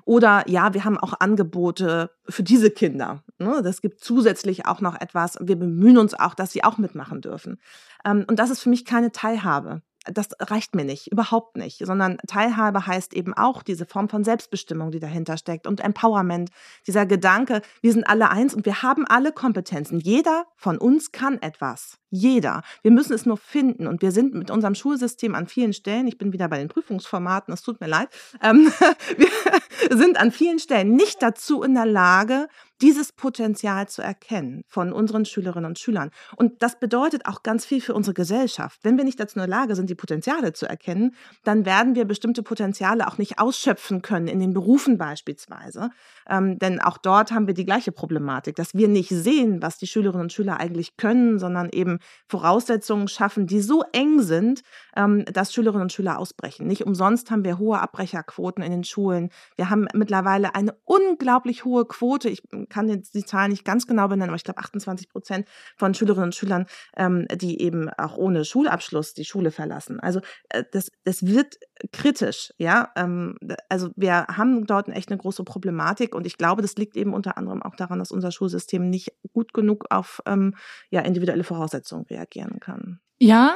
Speaker 2: Oder ja, wir haben auch Angebote für diese Kinder. Ne? Das gibt zusätzlich auch noch etwas. Wir bemühen uns auch, dass sie auch mitmachen dürfen. Ähm, und das ist für mich keine Teilhabe das reicht mir nicht, überhaupt nicht, sondern Teilhabe heißt eben auch diese Form von Selbstbestimmung, die dahinter steckt und Empowerment, dieser Gedanke, wir sind alle eins und wir haben alle Kompetenzen. Jeder von uns kann etwas. Jeder. Wir müssen es nur finden und wir sind mit unserem Schulsystem an vielen Stellen, ich bin wieder bei den Prüfungsformaten, es tut mir leid, ähm, wir sind an vielen Stellen nicht dazu in der Lage, dieses Potenzial zu erkennen von unseren Schülerinnen und Schülern. Und das bedeutet auch ganz viel für unsere Gesellschaft. Wenn wir nicht dazu in der Lage sind, die Potenziale zu erkennen, dann werden wir bestimmte Potenziale auch nicht ausschöpfen können, in den Berufen beispielsweise. Ähm, denn auch dort haben wir die gleiche Problematik, dass wir nicht sehen, was die Schülerinnen und Schüler eigentlich können, sondern eben Voraussetzungen schaffen, die so eng sind, ähm, dass Schülerinnen und Schüler ausbrechen. Nicht umsonst haben wir hohe Abbrecherquoten in den Schulen. Wir haben mittlerweile eine unglaublich hohe Quote. Ich kann jetzt die Zahlen nicht ganz genau benennen, aber ich glaube 28 Prozent von Schülerinnen und Schülern, ähm, die eben auch ohne Schulabschluss die Schule verlassen. Also äh, das, das wird kritisch, ja. Ähm, also wir haben dort echt eine große Problematik und ich glaube, das liegt eben unter anderem auch daran, dass unser Schulsystem nicht gut genug auf ähm, ja, individuelle Voraussetzungen reagieren kann.
Speaker 1: Ja,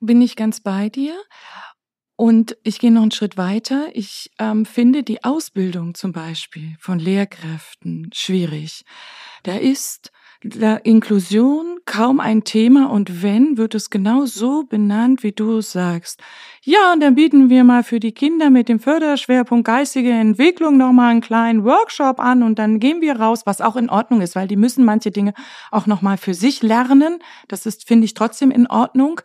Speaker 1: bin ich ganz bei dir. Und ich gehe noch einen Schritt weiter. Ich ähm, finde die Ausbildung zum Beispiel von Lehrkräften schwierig. Da ist Inklusion kaum ein Thema und wenn, wird es genau so benannt, wie du sagst. Ja, und dann bieten wir mal für die Kinder mit dem Förderschwerpunkt geistige Entwicklung nochmal einen kleinen Workshop an und dann gehen wir raus, was auch in Ordnung ist, weil die müssen manche Dinge auch nochmal für sich lernen. Das ist, finde ich, trotzdem in Ordnung.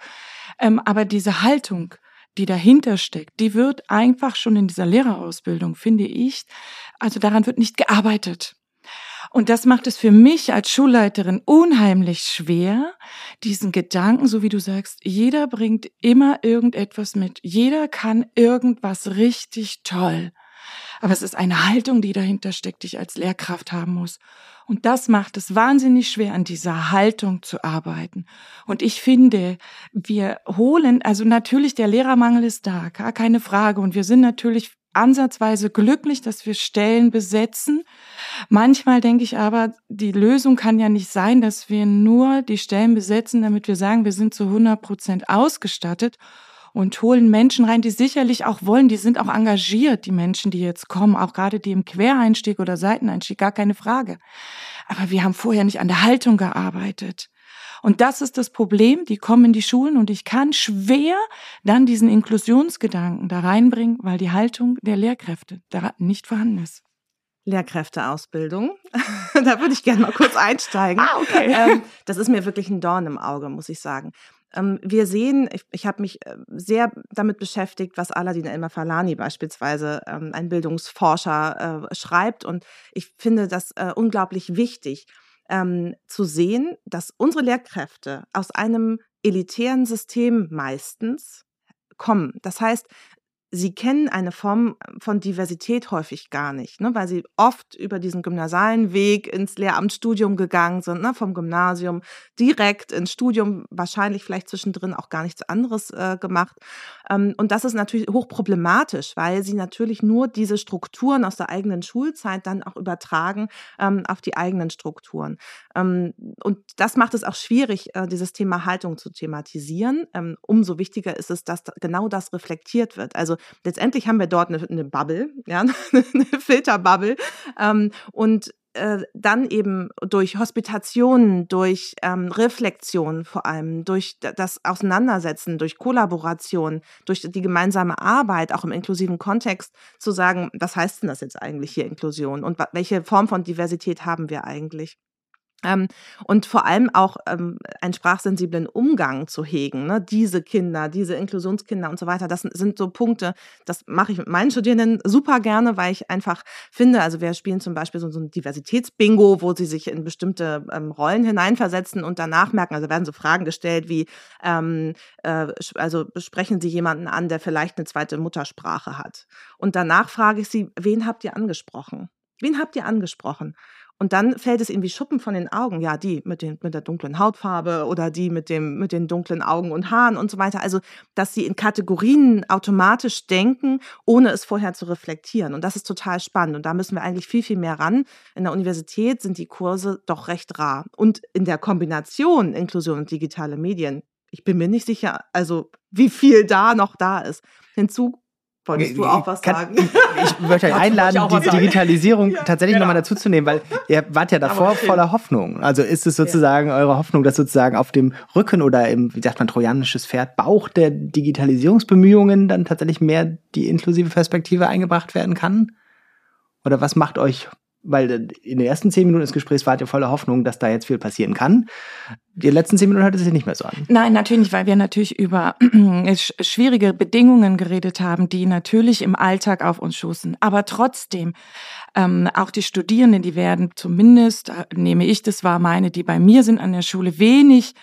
Speaker 1: Ähm, aber diese Haltung, die dahinter steckt, die wird einfach schon in dieser Lehrerausbildung, finde ich, also daran wird nicht gearbeitet. Und das macht es für mich als Schulleiterin unheimlich schwer, diesen Gedanken, so wie du sagst, jeder bringt immer irgendetwas mit. Jeder kann irgendwas richtig toll. Aber es ist eine Haltung, die dahinter steckt, die ich als Lehrkraft haben muss. Und das macht es wahnsinnig schwer, an dieser Haltung zu arbeiten. Und ich finde, wir holen, also natürlich der Lehrermangel ist da, gar keine Frage. Und wir sind natürlich ansatzweise glücklich, dass wir Stellen besetzen. Manchmal denke ich aber, die Lösung kann ja nicht sein, dass wir nur die Stellen besetzen, damit wir sagen, wir sind zu 100 Prozent ausgestattet und holen Menschen rein, die sicherlich auch wollen, die sind auch engagiert, die Menschen, die jetzt kommen, auch gerade die im Quereinstieg oder Seiteneinstieg, gar keine Frage. Aber wir haben vorher nicht an der Haltung gearbeitet. Und das ist das Problem, die kommen in die Schulen und ich kann schwer dann diesen Inklusionsgedanken da reinbringen, weil die Haltung der Lehrkräfte da nicht vorhanden ist.
Speaker 2: Lehrkräfteausbildung. da würde ich gerne mal kurz einsteigen.
Speaker 1: Ah, okay.
Speaker 2: Ähm, das ist mir wirklich ein Dorn im Auge, muss ich sagen. Ähm, wir sehen, ich, ich habe mich äh, sehr damit beschäftigt, was Aladin El-Mafalani beispielsweise, ähm, ein Bildungsforscher, äh, schreibt. Und ich finde das äh, unglaublich wichtig, ähm, zu sehen, dass unsere Lehrkräfte aus einem elitären System meistens kommen. Das heißt, sie kennen eine Form von Diversität häufig gar nicht, ne, weil sie oft über diesen gymnasialen Weg ins Lehramtsstudium gegangen sind, ne, vom Gymnasium direkt ins Studium, wahrscheinlich vielleicht zwischendrin auch gar nichts anderes äh, gemacht. Ähm, und das ist natürlich hochproblematisch, weil sie natürlich nur diese Strukturen aus der eigenen Schulzeit dann auch übertragen ähm, auf die eigenen Strukturen. Ähm, und das macht es auch schwierig, äh, dieses Thema Haltung zu thematisieren. Ähm, umso wichtiger ist es, dass genau das reflektiert wird. Also letztendlich haben wir dort eine, eine Bubble, ja, eine Filterbubble. Ähm, und äh, dann eben durch Hospitationen, durch ähm, Reflexion vor allem, durch das Auseinandersetzen, durch Kollaboration, durch die gemeinsame Arbeit, auch im inklusiven Kontext, zu sagen, was heißt denn das jetzt eigentlich hier Inklusion und welche Form von Diversität haben wir eigentlich? Ähm, und vor allem auch ähm, einen sprachsensiblen Umgang zu hegen. Ne? Diese Kinder, diese Inklusionskinder und so weiter, das sind so Punkte, das mache ich mit meinen Studierenden super gerne, weil ich einfach finde, also wir spielen zum Beispiel so, so ein Diversitätsbingo, wo sie sich in bestimmte ähm, Rollen hineinversetzen und danach merken, also werden so Fragen gestellt wie, ähm, äh, also sprechen Sie jemanden an, der vielleicht eine zweite Muttersprache hat. Und danach frage ich sie, wen habt ihr angesprochen? Wen habt ihr angesprochen? Und dann fällt es ihnen wie Schuppen von den Augen. Ja, die mit, den, mit der dunklen Hautfarbe oder die mit, dem, mit den dunklen Augen und Haaren und so weiter. Also, dass sie in Kategorien automatisch denken, ohne es vorher zu reflektieren. Und das ist total spannend. Und da müssen wir eigentlich viel, viel mehr ran. In der Universität sind die Kurse doch recht rar. Und in der Kombination Inklusion und digitale Medien, ich bin mir nicht sicher, also wie viel da noch da ist. Hinzu Wolltest du auch was Kann, sagen?
Speaker 4: Ich möchte euch einladen, die Digitalisierung ja, tatsächlich genau. nochmal dazu zu nehmen, weil ihr wart ja davor voller Hoffnung. Also ist es sozusagen ja. eure Hoffnung, dass sozusagen auf dem Rücken oder im, wie sagt man, trojanisches Pferd, Bauch der Digitalisierungsbemühungen dann tatsächlich mehr die inklusive Perspektive eingebracht werden kann? Oder was macht euch weil in den ersten zehn Minuten des Gesprächs wart ihr voller Hoffnung, dass da jetzt viel passieren kann. Die letzten zehn Minuten hört es sich nicht mehr so an.
Speaker 1: Nein, natürlich nicht, weil wir natürlich über schwierige Bedingungen geredet haben, die natürlich im Alltag auf uns stoßen. Aber trotzdem, ähm, auch die Studierenden, die werden zumindest, äh, nehme ich das wahr, meine, die bei mir sind an der Schule, wenig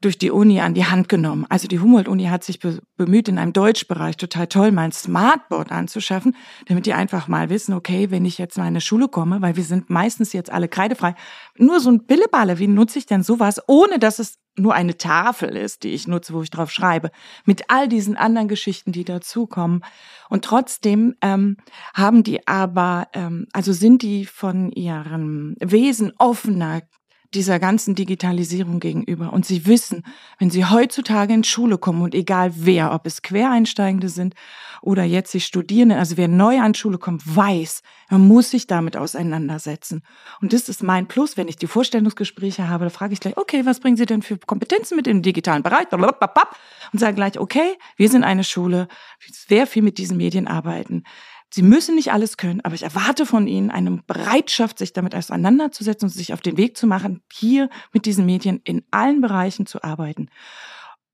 Speaker 1: durch die Uni an die Hand genommen. Also die Humboldt-Uni hat sich be bemüht, in einem Deutschbereich total toll mal ein Smartboard anzuschaffen, damit die einfach mal wissen, okay, wenn ich jetzt mal in eine Schule komme, weil wir sind meistens jetzt alle kreidefrei, nur so ein Billeballe, wie nutze ich denn sowas, ohne dass es nur eine Tafel ist, die ich nutze, wo ich drauf schreibe, mit all diesen anderen Geschichten, die dazukommen. Und trotzdem ähm, haben die aber, ähm, also sind die von ihrem Wesen offener, dieser ganzen Digitalisierung gegenüber. Und sie wissen, wenn sie heutzutage in Schule kommen und egal wer, ob es Quereinsteigende sind oder jetzt die Studierenden, also wer neu an Schule kommt, weiß, man muss sich damit auseinandersetzen. Und das ist mein Plus, wenn ich die Vorstellungsgespräche habe, da frage ich gleich, okay, was bringen Sie denn für Kompetenzen mit im digitalen Bereich? Und sage gleich, okay, wir sind eine Schule, sehr viel mit diesen Medien arbeiten. Sie müssen nicht alles können, aber ich erwarte von Ihnen eine Bereitschaft, sich damit auseinanderzusetzen und sich auf den Weg zu machen, hier mit diesen Medien in allen Bereichen zu arbeiten.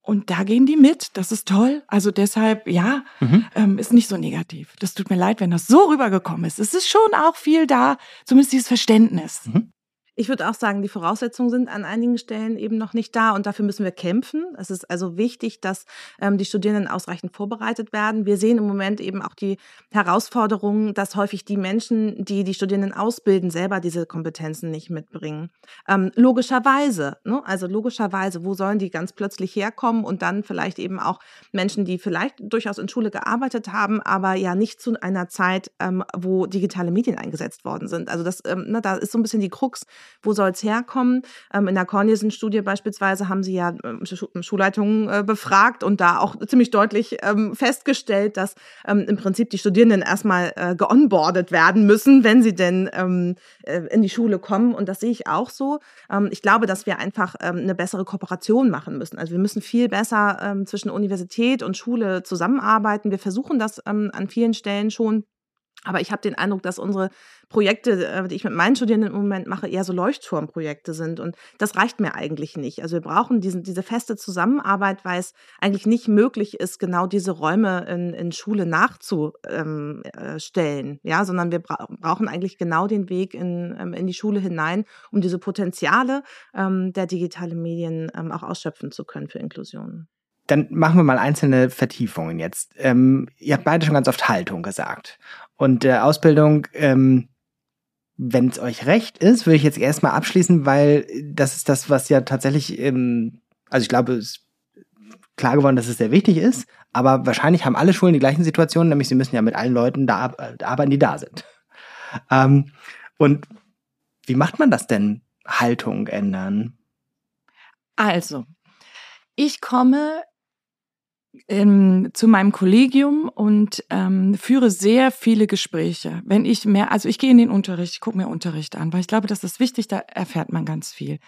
Speaker 1: und da gehen die mit. Das ist toll. Also deshalb, ja, mhm. ähm, ist nicht so negativ. Das tut mir leid, wenn das so rübergekommen ist. Es ist schon auch viel da, zumindest dieses Verständnis. Mhm.
Speaker 2: Ich würde auch sagen, die Voraussetzungen sind an einigen Stellen eben noch nicht da und dafür müssen wir kämpfen. Es ist also wichtig, dass ähm, die Studierenden ausreichend vorbereitet werden. Wir sehen im Moment eben auch die Herausforderung, dass häufig die Menschen, die die Studierenden ausbilden, selber diese Kompetenzen nicht mitbringen. Ähm, logischerweise, ne? also logischerweise, wo sollen die ganz plötzlich herkommen und dann vielleicht eben auch Menschen, die vielleicht durchaus in Schule gearbeitet haben, aber ja nicht zu einer Zeit, ähm, wo digitale Medien eingesetzt worden sind. Also das, ähm, ne, da ist so ein bisschen die Krux wo soll es herkommen? Ähm, in der Cornelsen-Studie beispielsweise haben sie ja ähm, Schulleitungen äh, befragt und da auch ziemlich deutlich ähm, festgestellt, dass ähm, im Prinzip die Studierenden erstmal äh, geonboardet werden müssen, wenn sie denn ähm, äh, in die Schule kommen. Und das sehe ich auch so. Ähm, ich glaube, dass wir einfach eine bessere Kooperation machen müssen. Also wir müssen viel besser zwischen Universität und Schule zusammenarbeiten. Wir versuchen das an vielen Stellen schon. Aber ich habe den Eindruck, dass unsere Projekte, äh, die ich mit meinen Studierenden im Moment mache, eher so Leuchtturmprojekte sind. Und das reicht mir eigentlich nicht. Also wir brauchen diesen, diese feste Zusammenarbeit, weil es eigentlich nicht möglich ist, genau diese Räume in, in Schule nachzustellen. Ähm, äh, ja, sondern wir bra brauchen eigentlich genau den Weg in, ähm, in die Schule hinein, um diese Potenziale ähm, der digitalen Medien ähm, auch ausschöpfen zu können für Inklusion.
Speaker 4: Dann machen wir mal einzelne Vertiefungen jetzt. Ähm, ihr habt beide schon ganz oft Haltung gesagt. Und äh, Ausbildung, ähm, wenn es euch recht ist, würde ich jetzt erstmal abschließen, weil das ist das, was ja tatsächlich, ähm, also ich glaube, es ist klar geworden, dass es sehr wichtig ist, aber wahrscheinlich haben alle Schulen die gleichen Situationen, nämlich sie müssen ja mit allen Leuten da arbeiten, die da sind. Ähm, und wie macht man das denn? Haltung ändern?
Speaker 1: Also, ich komme ähm, zu meinem Kollegium und ähm, führe sehr viele Gespräche. Wenn ich mehr, also ich gehe in den Unterricht, ich gucke mir Unterricht an, weil ich glaube, das ist wichtig, da erfährt man ganz viel.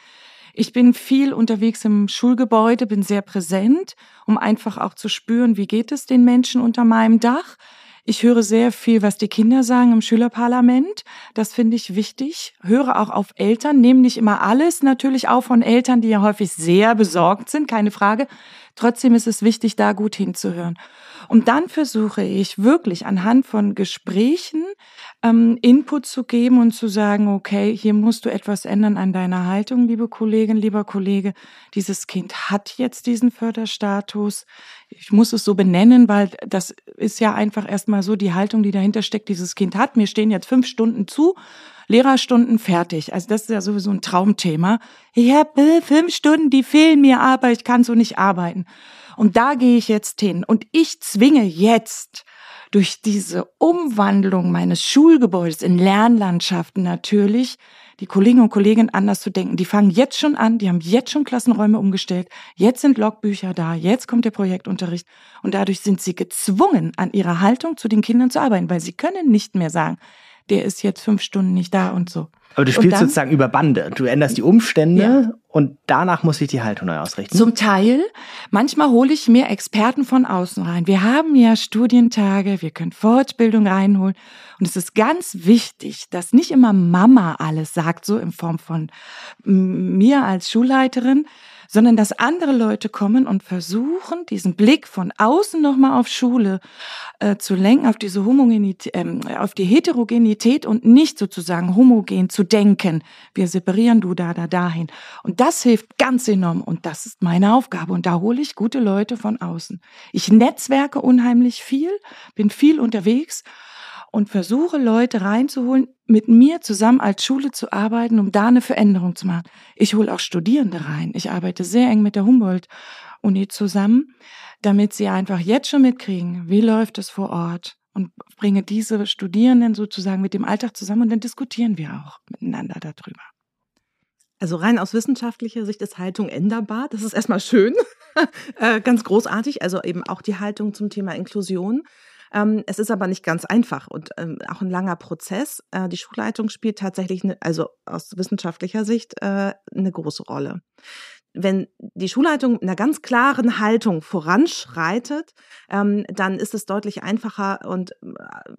Speaker 1: Ich bin viel unterwegs im Schulgebäude, bin sehr präsent, um einfach auch zu spüren, wie geht es den Menschen unter meinem Dach. Ich höre sehr viel, was die Kinder sagen im Schülerparlament. Das finde ich wichtig. Höre auch auf Eltern, nehme nicht immer alles natürlich auch von Eltern, die ja häufig sehr besorgt sind, keine Frage. Trotzdem ist es wichtig, da gut hinzuhören. Und dann versuche ich wirklich anhand von Gesprächen ähm, Input zu geben und zu sagen, okay, hier musst du etwas ändern an deiner Haltung, liebe Kollegin, lieber Kollege. Dieses Kind hat jetzt diesen Förderstatus. Ich muss es so benennen, weil das ist ja einfach erstmal so die Haltung, die dahinter steckt, dieses Kind hat. Mir stehen jetzt fünf Stunden zu. Lehrerstunden fertig. Also das ist ja sowieso ein Traumthema. Ich habe fünf Stunden, die fehlen mir, aber ich kann so nicht arbeiten. Und da gehe ich jetzt hin. Und ich zwinge jetzt durch diese Umwandlung meines Schulgebäudes in Lernlandschaften natürlich die Kolleginnen und Kollegen anders zu denken. Die fangen jetzt schon an, die haben jetzt schon Klassenräume umgestellt, jetzt sind Logbücher da, jetzt kommt der Projektunterricht und dadurch sind sie gezwungen, an ihrer Haltung zu den Kindern zu arbeiten, weil sie können nicht mehr sagen, der ist jetzt fünf Stunden nicht da und so.
Speaker 4: Aber du spielst dann, sozusagen über Bande. Du änderst die Umstände ja. und danach muss sich die Haltung neu ausrichten.
Speaker 1: Zum Teil. Manchmal hole ich mir Experten von außen rein. Wir haben ja Studientage, wir können Fortbildung reinholen. Und es ist ganz wichtig, dass nicht immer Mama alles sagt, so in Form von mir als Schulleiterin, sondern dass andere Leute kommen und versuchen, diesen Blick von außen nochmal auf Schule äh, zu lenken, auf diese Homogenität, ähm, auf die Heterogenität und nicht sozusagen homogen zu denken. Wir separieren du da, da, dahin. Und das hilft ganz enorm und das ist meine Aufgabe und da hole ich gute Leute von außen. Ich netzwerke unheimlich viel, bin viel unterwegs und versuche Leute reinzuholen, mit mir zusammen als Schule zu arbeiten, um da eine Veränderung zu machen. Ich hole auch Studierende rein. Ich arbeite sehr eng mit der Humboldt-Uni zusammen, damit sie einfach jetzt schon mitkriegen, wie läuft es vor Ort und bringe diese Studierenden sozusagen mit dem Alltag zusammen und dann diskutieren wir auch miteinander darüber.
Speaker 2: Also rein aus wissenschaftlicher Sicht ist Haltung änderbar. Das ist erstmal schön, äh, ganz großartig. Also eben auch die Haltung zum Thema Inklusion. Ähm, es ist aber nicht ganz einfach und ähm, auch ein langer Prozess. Äh, die Schulleitung spielt tatsächlich, eine, also aus wissenschaftlicher Sicht, äh, eine große Rolle. Wenn die Schulleitung mit einer ganz klaren Haltung voranschreitet, ähm, dann ist es deutlich einfacher und äh,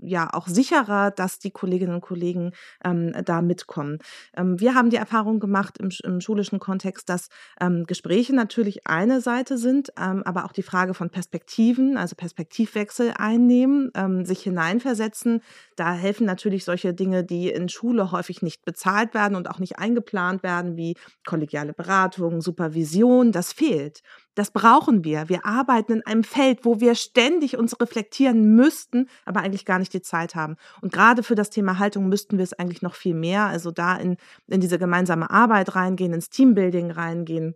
Speaker 2: ja auch sicherer, dass die Kolleginnen und Kollegen ähm, da mitkommen. Ähm, wir haben die Erfahrung gemacht im, im schulischen Kontext, dass ähm, Gespräche natürlich eine Seite sind, ähm, aber auch die Frage von Perspektiven, also Perspektivwechsel einnehmen, ähm, sich hineinversetzen. Da helfen natürlich solche Dinge, die in Schule häufig nicht bezahlt werden und auch nicht eingeplant werden, wie kollegiale Beratung, Supervision, das fehlt. Das brauchen wir. Wir arbeiten in einem Feld, wo wir ständig uns reflektieren müssten, aber eigentlich gar nicht die Zeit haben. Und gerade für das Thema Haltung müssten wir es eigentlich noch viel mehr. Also da in, in diese gemeinsame Arbeit reingehen, ins Teambuilding reingehen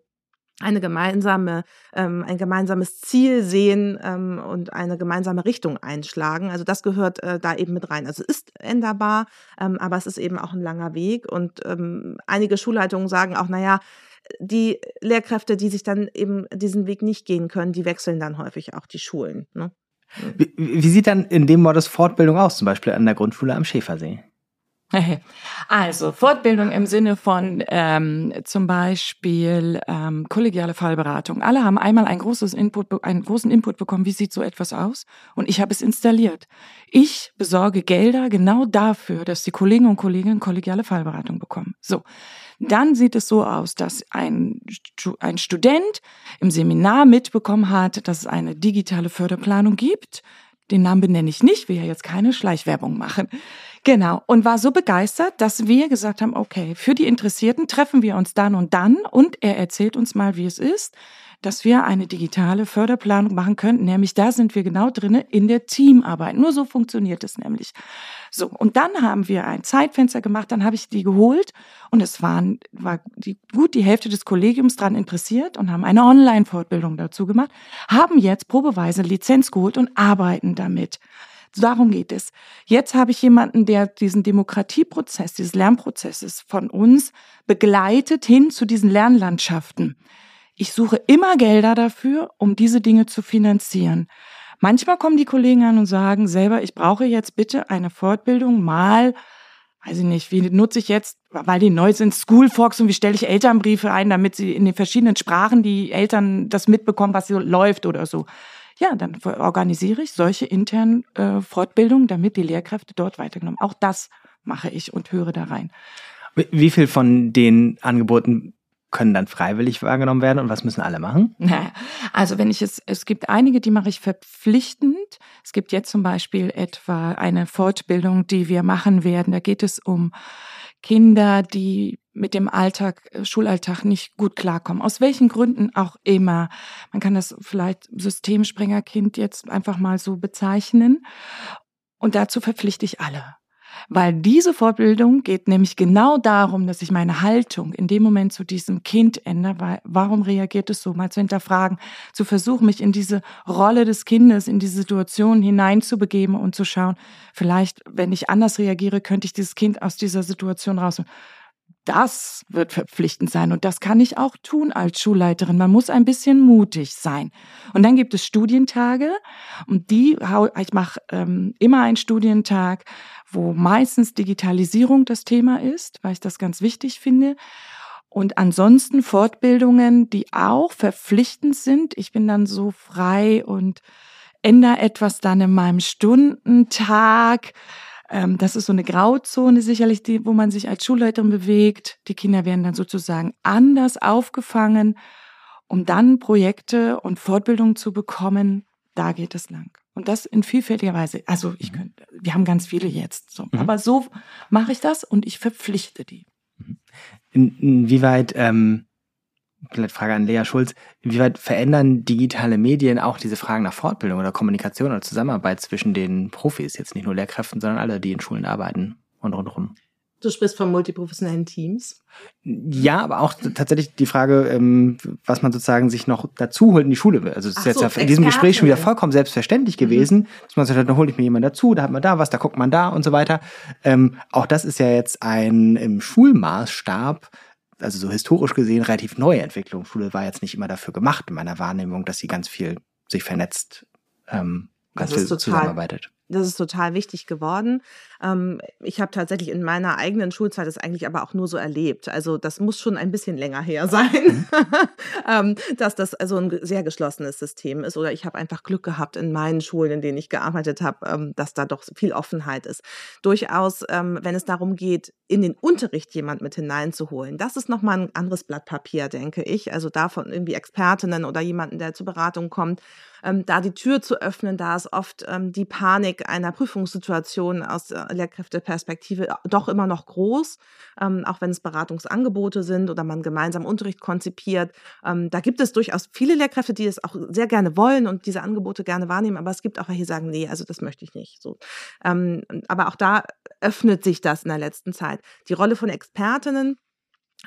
Speaker 2: eine gemeinsame, ähm, ein gemeinsames Ziel sehen ähm, und eine gemeinsame Richtung einschlagen. Also das gehört äh, da eben mit rein. Also es ist änderbar, ähm, aber es ist eben auch ein langer Weg. Und ähm, einige Schulleitungen sagen auch, naja, die Lehrkräfte, die sich dann eben diesen Weg nicht gehen können, die wechseln dann häufig auch die Schulen. Ne?
Speaker 4: Wie, wie sieht dann in dem Modus Fortbildung aus, zum Beispiel an der Grundschule am Schäfersee?
Speaker 1: Also Fortbildung im Sinne von ähm, zum Beispiel ähm, kollegiale Fallberatung. Alle haben einmal ein großes Input, einen großen Input bekommen, wie sieht so etwas aus? Und ich habe es installiert. Ich besorge Gelder genau dafür, dass die Kolleginnen und Kollegen kollegiale Fallberatung bekommen. So, dann sieht es so aus, dass ein, ein Student im Seminar mitbekommen hat, dass es eine digitale Förderplanung gibt. Den Namen benenne ich nicht, will ja jetzt keine Schleichwerbung machen. Genau. Und war so begeistert, dass wir gesagt haben, okay, für die Interessierten treffen wir uns dann und dann und er erzählt uns mal, wie es ist dass wir eine digitale Förderplanung machen könnten. Nämlich da sind wir genau drinne in der Teamarbeit. Nur so funktioniert es nämlich. So, und dann haben wir ein Zeitfenster gemacht, dann habe ich die geholt und es waren, war die, gut die Hälfte des Kollegiums dran interessiert und haben eine Online-Fortbildung dazu gemacht, haben jetzt probeweise Lizenz geholt und arbeiten damit. Darum geht es. Jetzt habe ich jemanden, der diesen Demokratieprozess, dieses Lernprozesses von uns begleitet hin zu diesen Lernlandschaften. Ich suche immer Gelder dafür, um diese Dinge zu finanzieren. Manchmal kommen die Kollegen an und sagen selber, ich brauche jetzt bitte eine Fortbildung mal, weiß ich nicht, wie nutze ich jetzt, weil die neu sind, Schoolfox und wie stelle ich Elternbriefe ein, damit sie in den verschiedenen Sprachen die Eltern das mitbekommen, was so läuft oder so. Ja, dann organisiere ich solche internen äh, Fortbildungen, damit die Lehrkräfte dort weitergenommen. Auch das mache ich und höre da rein.
Speaker 4: Wie viel von den Angeboten können dann freiwillig wahrgenommen werden und was müssen alle machen?
Speaker 1: Also wenn ich es, es gibt einige, die mache ich verpflichtend. Es gibt jetzt zum Beispiel etwa eine Fortbildung, die wir machen werden. Da geht es um Kinder, die mit dem Alltag, äh, Schulalltag nicht gut klarkommen. Aus welchen Gründen auch immer. Man kann das vielleicht Systemsprengerkind jetzt einfach mal so bezeichnen. Und dazu verpflichte ich alle. Weil diese Fortbildung geht nämlich genau darum, dass ich meine Haltung in dem Moment zu diesem Kind ändere. Weil, warum reagiert es so? Mal zu hinterfragen, zu versuchen, mich in diese Rolle des Kindes, in diese Situation hineinzubegeben und zu schauen, vielleicht, wenn ich anders reagiere, könnte ich dieses Kind aus dieser Situation rausholen. Das wird verpflichtend sein und das kann ich auch tun als Schulleiterin. Man muss ein bisschen mutig sein. Und dann gibt es Studientage und die, ich mache ähm, immer einen Studientag, wo meistens Digitalisierung das Thema ist, weil ich das ganz wichtig finde. Und ansonsten Fortbildungen, die auch verpflichtend sind. Ich bin dann so frei und ändere etwas dann in meinem Stundentag ähm, das ist so eine Grauzone sicherlich, die, wo man sich als Schulleiterin bewegt. Die Kinder werden dann sozusagen anders aufgefangen, um dann Projekte und Fortbildungen zu bekommen. Da geht es lang. Und das in vielfältiger Weise. Also ich mhm. könnte, wir haben ganz viele jetzt. So. Mhm. Aber so mache ich das und ich verpflichte die.
Speaker 4: Mhm. In, inwieweit ähm, vielleicht Frage an Lea Schulz, inwieweit verändern digitale Medien auch diese Fragen nach Fortbildung oder Kommunikation oder Zusammenarbeit zwischen den Profis, jetzt nicht nur Lehrkräften, sondern alle, die in Schulen arbeiten und rundherum?
Speaker 2: Du sprichst von multiprofessionellen Teams.
Speaker 4: Ja, aber auch tatsächlich die Frage, ähm, was man sozusagen sich noch dazu holt in die Schule. Also es ist jetzt so, ja in diesem Gespräch schon wieder vollkommen selbstverständlich mhm. gewesen, mhm. dass man sagt, dann hole ich mir jemanden dazu, da hat man da was, da guckt man da und so weiter. Ähm, auch das ist ja jetzt ein im Schulmaßstab also so historisch gesehen, relativ neue Entwicklung. Schule war jetzt nicht immer dafür gemacht, in meiner Wahrnehmung, dass sie ganz viel sich vernetzt, ähm, ganz viel zusammenarbeitet.
Speaker 2: Das ist total wichtig geworden. Ähm, ich habe tatsächlich in meiner eigenen Schulzeit das eigentlich aber auch nur so erlebt. Also das muss schon ein bisschen länger her sein, mhm. ähm, dass das also ein sehr geschlossenes System ist. Oder ich habe einfach Glück gehabt in meinen Schulen, in denen ich gearbeitet habe, ähm, dass da doch viel Offenheit ist. Durchaus, ähm, wenn es darum geht, in den Unterricht jemand mit hineinzuholen, das ist nochmal ein anderes Blatt Papier, denke ich. Also davon irgendwie Expertinnen oder jemanden, der zur Beratung kommt da die Tür zu öffnen, da ist oft die Panik einer Prüfungssituation aus der Lehrkräfteperspektive doch immer noch groß, ähm, auch wenn es Beratungsangebote sind oder man gemeinsam Unterricht konzipiert. Ähm, da gibt es durchaus viele Lehrkräfte, die es auch sehr gerne wollen und diese Angebote gerne wahrnehmen, aber es gibt auch welche, die sagen, nee, also das möchte ich nicht. So. Ähm, aber auch da öffnet sich das in der letzten Zeit. Die Rolle von Expertinnen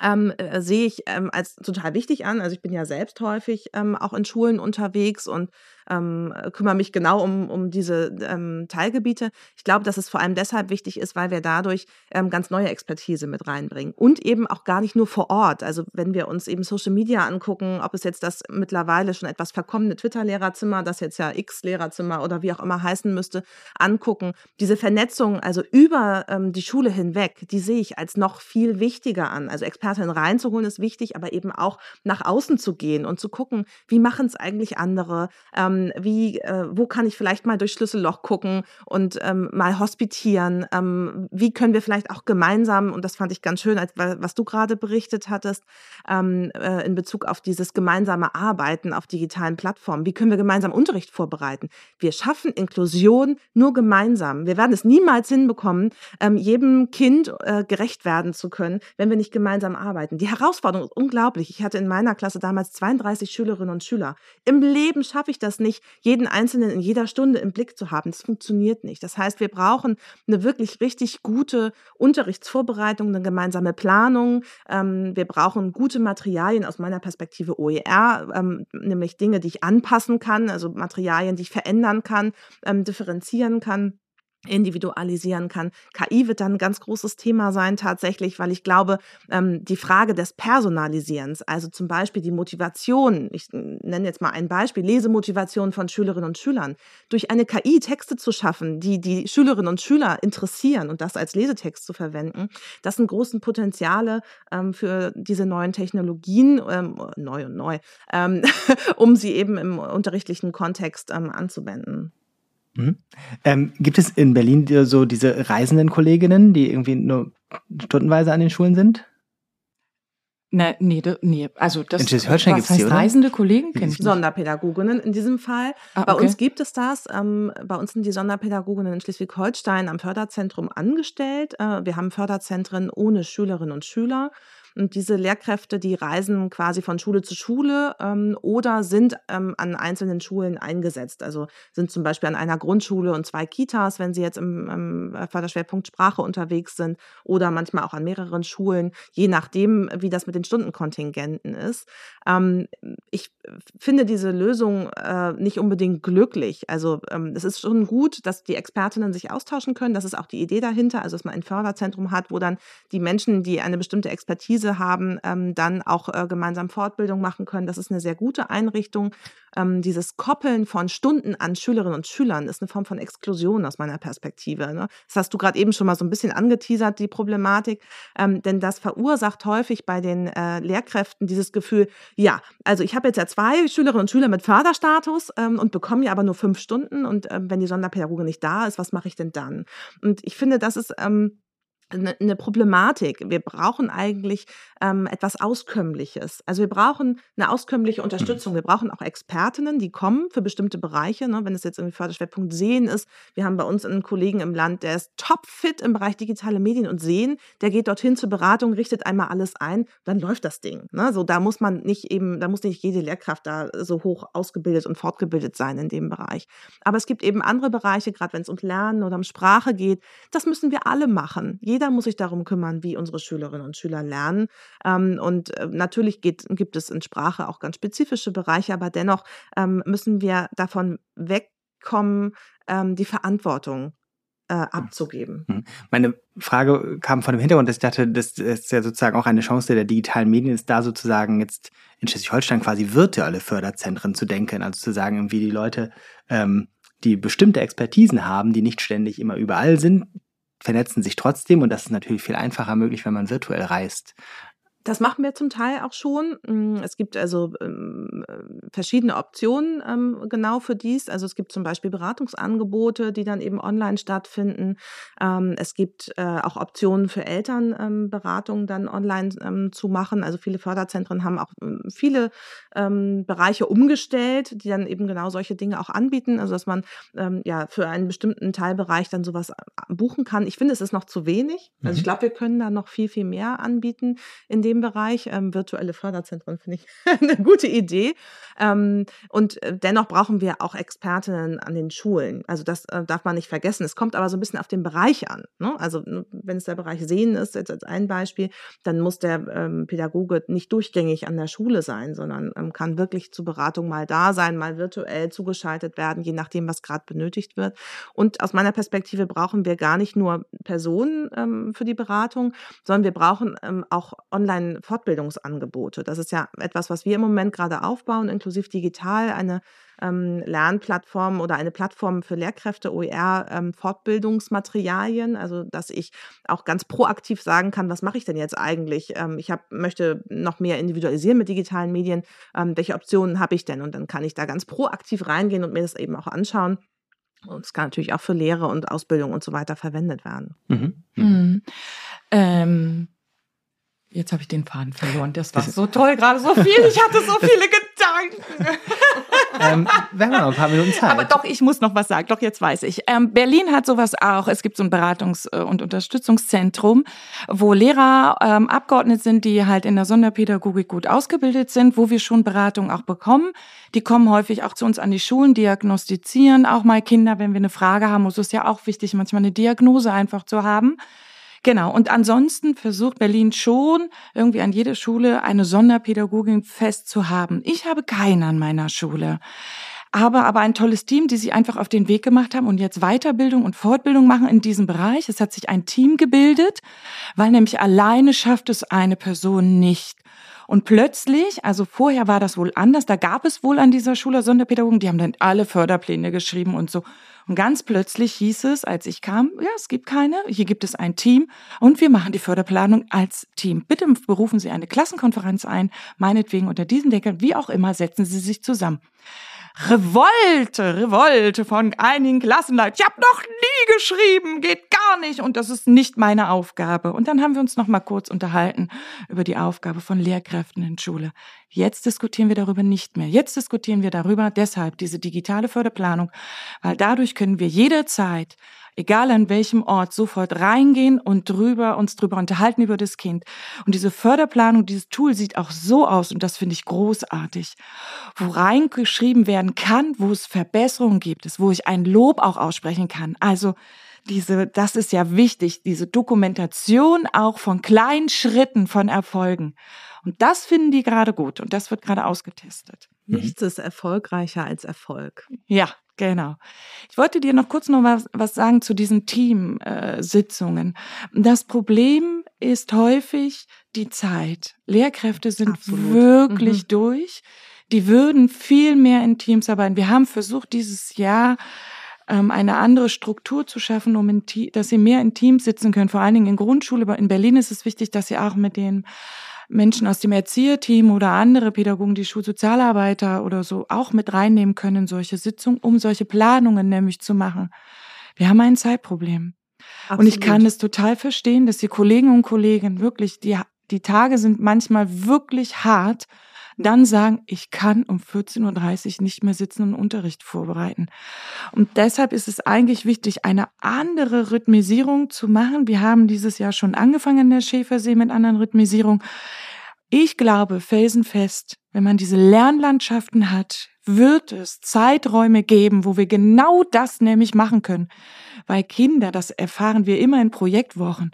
Speaker 2: ähm, äh, sehe ich ähm, als total wichtig an. Also ich bin ja selbst häufig ähm, auch in Schulen unterwegs und ähm, kümmere mich genau um, um diese ähm, Teilgebiete. Ich glaube, dass es vor allem deshalb wichtig ist, weil wir dadurch ähm, ganz neue Expertise mit reinbringen und eben auch gar nicht nur vor Ort. Also wenn wir uns eben Social Media angucken, ob es jetzt das mittlerweile schon etwas verkommene Twitter-Lehrerzimmer, das jetzt ja X-Lehrerzimmer oder wie auch immer heißen müsste, angucken. Diese Vernetzung, also über ähm, die Schule hinweg, die sehe ich als noch viel wichtiger an. Also Expertinnen reinzuholen ist wichtig, aber eben auch nach außen zu gehen und zu gucken, wie machen es eigentlich andere, ähm, wie, äh, wo kann ich vielleicht mal durch Schlüsselloch gucken und ähm, mal hospitieren, ähm, wie können wir vielleicht auch gemeinsam, und das fand ich ganz schön, als, was du gerade berichtet hattest, ähm, äh, in Bezug auf dieses gemeinsame Arbeiten auf digitalen Plattformen, wie können wir gemeinsam Unterricht vorbereiten. Wir schaffen Inklusion nur gemeinsam. Wir werden es niemals hinbekommen, ähm, jedem Kind äh, gerecht werden zu können, wenn wir nicht gemeinsam arbeiten. Die Herausforderung ist unglaublich. Ich hatte in meiner Klasse damals 32 Schülerinnen und Schüler. Im Leben schaffe ich das nicht, jeden Einzelnen in jeder Stunde im Blick zu haben. Das funktioniert nicht. Das heißt, wir brauchen eine wirklich richtig gute Unterrichtsvorbereitung, eine gemeinsame Planung. Ähm, wir brauchen gute Materialien aus meiner Perspektive OER, ähm, nämlich Dinge, die ich anpassen kann, also Materialien, die ich verändern kann, ähm, differenzieren kann individualisieren kann. KI wird dann ein ganz großes Thema sein tatsächlich, weil ich glaube, ähm, die Frage des Personalisierens, also zum Beispiel die Motivation, ich nenne jetzt mal ein Beispiel, Lesemotivation von Schülerinnen und Schülern, durch eine KI Texte zu schaffen, die die Schülerinnen und Schüler interessieren und das als Lesetext zu verwenden, das sind großen Potenziale ähm, für diese neuen Technologien, ähm, neu und neu, ähm, um sie eben im unterrichtlichen Kontext ähm, anzuwenden.
Speaker 4: Mhm. Ähm, gibt es in Berlin so diese reisenden Kolleginnen, die irgendwie nur stundenweise an den Schulen sind?
Speaker 1: Ne, nee, nee, also das
Speaker 4: in Schleswig-Holstein
Speaker 1: was heißt die, reisende Kollegen
Speaker 2: kennen Sonderpädagoginnen in diesem Fall. Ah, okay. Bei uns gibt es das. Ähm, bei uns sind die Sonderpädagoginnen in Schleswig-Holstein am Förderzentrum angestellt. Äh, wir haben Förderzentren ohne Schülerinnen und Schüler. Und diese Lehrkräfte, die reisen quasi von Schule zu Schule ähm, oder sind ähm, an einzelnen Schulen eingesetzt. Also sind zum Beispiel an einer Grundschule und zwei Kitas, wenn sie jetzt im, im Förderschwerpunkt Sprache unterwegs sind oder manchmal auch an mehreren Schulen, je nachdem, wie das mit den Stundenkontingenten ist. Ähm, ich finde diese Lösung äh, nicht unbedingt glücklich. Also ähm, es ist schon gut, dass die Expertinnen sich austauschen können. Das ist auch die Idee dahinter, also dass man ein Förderzentrum hat, wo dann die Menschen, die eine bestimmte Expertise Expertise haben, ähm, dann auch äh, gemeinsam Fortbildung machen können. Das ist eine sehr gute Einrichtung. Ähm, dieses Koppeln von Stunden an Schülerinnen und Schülern ist eine Form von Exklusion aus meiner Perspektive. Ne? Das hast du gerade eben schon mal so ein bisschen angeteasert, die Problematik. Ähm, denn das verursacht häufig bei den äh, Lehrkräften dieses Gefühl, ja, also ich habe jetzt ja zwei Schülerinnen und Schüler mit Förderstatus ähm, und bekomme ja aber nur fünf Stunden. Und ähm, wenn die Sonderpädagoge nicht da ist, was mache ich denn dann? Und ich finde, das ist ähm, eine Problematik. Wir brauchen eigentlich ähm, etwas Auskömmliches. Also wir brauchen eine auskömmliche mhm. Unterstützung. Wir brauchen auch Expertinnen, die kommen für bestimmte Bereiche. Ne? Wenn es jetzt irgendwie Förderschwerpunkt Sehen ist. Wir haben bei uns einen Kollegen im Land, der ist topfit im Bereich digitale Medien und Sehen. Der geht dorthin zur Beratung, richtet einmal alles ein, dann läuft das Ding. Ne? So, da muss man nicht eben, da muss nicht jede Lehrkraft da so hoch ausgebildet und fortgebildet sein in dem Bereich. Aber es gibt eben andere Bereiche, gerade wenn es um Lernen oder um Sprache geht. Das müssen wir alle machen. Jeder jeder muss sich darum kümmern, wie unsere Schülerinnen und Schüler lernen. Ähm, und äh, natürlich geht, gibt es in Sprache auch ganz spezifische Bereiche, aber dennoch ähm, müssen wir davon wegkommen, ähm, die Verantwortung äh, hm. abzugeben. Hm.
Speaker 4: Meine Frage kam von dem Hintergrund, dass ich dachte, das ist ja sozusagen auch eine Chance der digitalen Medien, ist da sozusagen jetzt in Schleswig-Holstein quasi virtuelle Förderzentren zu denken, also zu sagen, wie die Leute ähm, die bestimmte Expertisen haben, die nicht ständig immer überall sind, vernetzen sich trotzdem und das ist natürlich viel einfacher möglich, wenn man virtuell reist.
Speaker 2: Das machen wir zum Teil auch schon. Mm, es gibt also ähm, verschiedene Optionen ähm, genau für dies. Also es gibt zum Beispiel Beratungsangebote, die dann eben online stattfinden. Ähm, es gibt äh, auch Optionen für Eltern, ähm, Beratungen dann online zu machen. Also viele Förderzentren haben auch viele Bereiche umgestellt, die dann eben genau solche Dinge auch anbieten. Also dass man ja für einen bestimmten Teilbereich dann sowas äh, buchen kann. Ich finde, es ist noch zu wenig. Also ich mhm. glaube, wir können da noch viel, viel mehr anbieten in dem Bereich. Ähm, virtuelle Förderzentren finde ich eine gute Idee. Ähm, und äh, dennoch brauchen wir auch Expertinnen an den Schulen. Also das äh, darf man nicht vergessen. Es kommt aber so ein bisschen auf den Bereich an. Ne? Also wenn es der Bereich Sehen ist, jetzt als ein Beispiel, dann muss der ähm, Pädagoge nicht durchgängig an der Schule sein, sondern ähm, kann wirklich zur Beratung mal da sein, mal virtuell zugeschaltet werden, je nachdem, was gerade benötigt wird. Und aus meiner Perspektive brauchen wir gar nicht nur Personen ähm, für die Beratung, sondern wir brauchen ähm, auch Online-Fortbildungsangebote. Das ist ja etwas, was wir im Moment gerade aufbauen, inklusiv digital, eine ähm, Lernplattform oder eine Plattform für Lehrkräfte, OER, ähm, Fortbildungsmaterialien, also dass ich auch ganz proaktiv sagen kann, was mache ich denn jetzt eigentlich? Ähm, ich hab, möchte noch mehr individualisieren mit digitalen Medien. Ähm, welche Optionen habe ich denn? Und dann kann ich da ganz proaktiv reingehen und mir das eben auch anschauen. Und es kann natürlich auch für Lehre und Ausbildung und so weiter verwendet werden. Mhm.
Speaker 1: Mhm. Ähm, jetzt habe ich den Faden verloren. Das war so toll, gerade so viel. Ich hatte so viele Gedanken.
Speaker 4: ähm, wir haben noch ein paar Minuten Zeit.
Speaker 1: Aber doch, ich muss noch was sagen. Doch, jetzt weiß ich. Ähm, Berlin hat sowas auch. Es gibt so ein Beratungs- äh, und Unterstützungszentrum, wo Lehrer ähm, Abgeordnet sind, die halt in der Sonderpädagogik gut ausgebildet sind, wo wir schon Beratung auch bekommen. Die kommen häufig auch zu uns an die Schulen, diagnostizieren auch mal Kinder, wenn wir eine Frage haben. Es ja auch wichtig, manchmal eine Diagnose einfach zu haben. Genau. Und ansonsten versucht Berlin schon, irgendwie an jeder Schule eine Sonderpädagogin fest zu haben. Ich habe keine an meiner Schule. Aber, aber ein tolles Team, die sich einfach auf den Weg gemacht haben und jetzt Weiterbildung und Fortbildung machen in diesem Bereich. Es hat sich ein Team gebildet, weil nämlich alleine schafft es eine Person nicht. Und plötzlich, also vorher war das wohl anders, da gab es wohl an dieser Schule Sonderpädagogen, die haben dann alle Förderpläne geschrieben und so. Und ganz plötzlich hieß es, als ich kam, ja, es gibt keine, hier gibt es ein Team und wir machen die Förderplanung als Team. Bitte berufen Sie eine Klassenkonferenz ein, meinetwegen unter diesem Deckel, wie auch immer, setzen Sie sich zusammen. Revolte, Revolte von einigen Klassenleitern. Ich habe noch nie geschrieben, geht gar nicht und das ist nicht meine Aufgabe. Und dann haben wir uns noch mal kurz unterhalten über die Aufgabe von Lehrkräften in Schule. Jetzt diskutieren wir darüber nicht mehr. Jetzt diskutieren wir darüber deshalb diese digitale Förderplanung, weil dadurch können wir jederzeit egal an welchem Ort, sofort reingehen und drüber, uns drüber unterhalten über das Kind. Und diese Förderplanung, dieses Tool sieht auch so aus, und das finde ich großartig, wo reingeschrieben werden kann, wo es Verbesserungen gibt, wo ich ein Lob auch aussprechen kann. Also, diese, das ist ja wichtig, diese Dokumentation auch von kleinen Schritten von Erfolgen. Und das finden die gerade gut und das wird gerade ausgetestet.
Speaker 2: Nichts ist erfolgreicher als Erfolg.
Speaker 1: Ja, Genau. Ich wollte dir noch kurz noch was, was sagen zu diesen Teamsitzungen. Äh, das Problem ist häufig die Zeit. Lehrkräfte sind Absolut. wirklich mhm. durch. Die würden viel mehr in Teams arbeiten. Wir haben versucht, dieses Jahr ähm, eine andere Struktur zu schaffen, um in, dass sie mehr in Teams sitzen können. Vor allen Dingen in Grundschule. Aber in Berlin ist es wichtig, dass sie auch mit den Menschen aus dem Erzieherteam oder andere Pädagogen, die Schulsozialarbeiter oder so auch mit reinnehmen können, solche Sitzungen, um solche Planungen nämlich zu machen. Wir haben ein Zeitproblem. Absolut. Und ich kann es total verstehen, dass die Kollegen und Kollegen wirklich, die, die Tage sind manchmal wirklich hart, dann sagen, ich kann um 14.30 Uhr nicht mehr sitzen und Unterricht vorbereiten. Und deshalb ist es eigentlich wichtig, eine andere Rhythmisierung zu machen. Wir haben dieses Jahr schon angefangen an der Schäfersee mit anderen Rhythmisierungen. Ich glaube felsenfest, wenn man diese Lernlandschaften hat, wird es Zeiträume geben, wo wir genau das nämlich machen können. Weil Kinder, das erfahren wir immer in Projektwochen,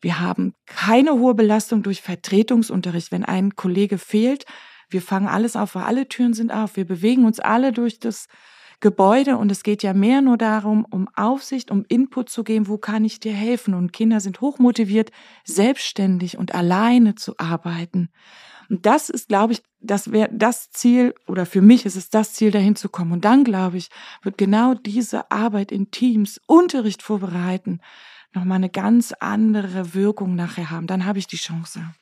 Speaker 1: wir haben keine hohe Belastung durch Vertretungsunterricht. Wenn ein Kollege fehlt, wir fangen alles auf, weil alle Türen sind auf. Wir bewegen uns alle durch das Gebäude und es geht ja mehr nur darum, um Aufsicht, um Input zu geben, wo kann ich dir helfen? Und Kinder sind hochmotiviert, selbstständig und alleine zu arbeiten. Und das ist, glaube ich, das wäre das Ziel, oder für mich ist es das Ziel, dahin zu kommen. Und dann, glaube ich, wird genau diese Arbeit in Teams, Unterricht vorbereiten, nochmal eine ganz andere Wirkung nachher haben. Dann habe ich die Chance.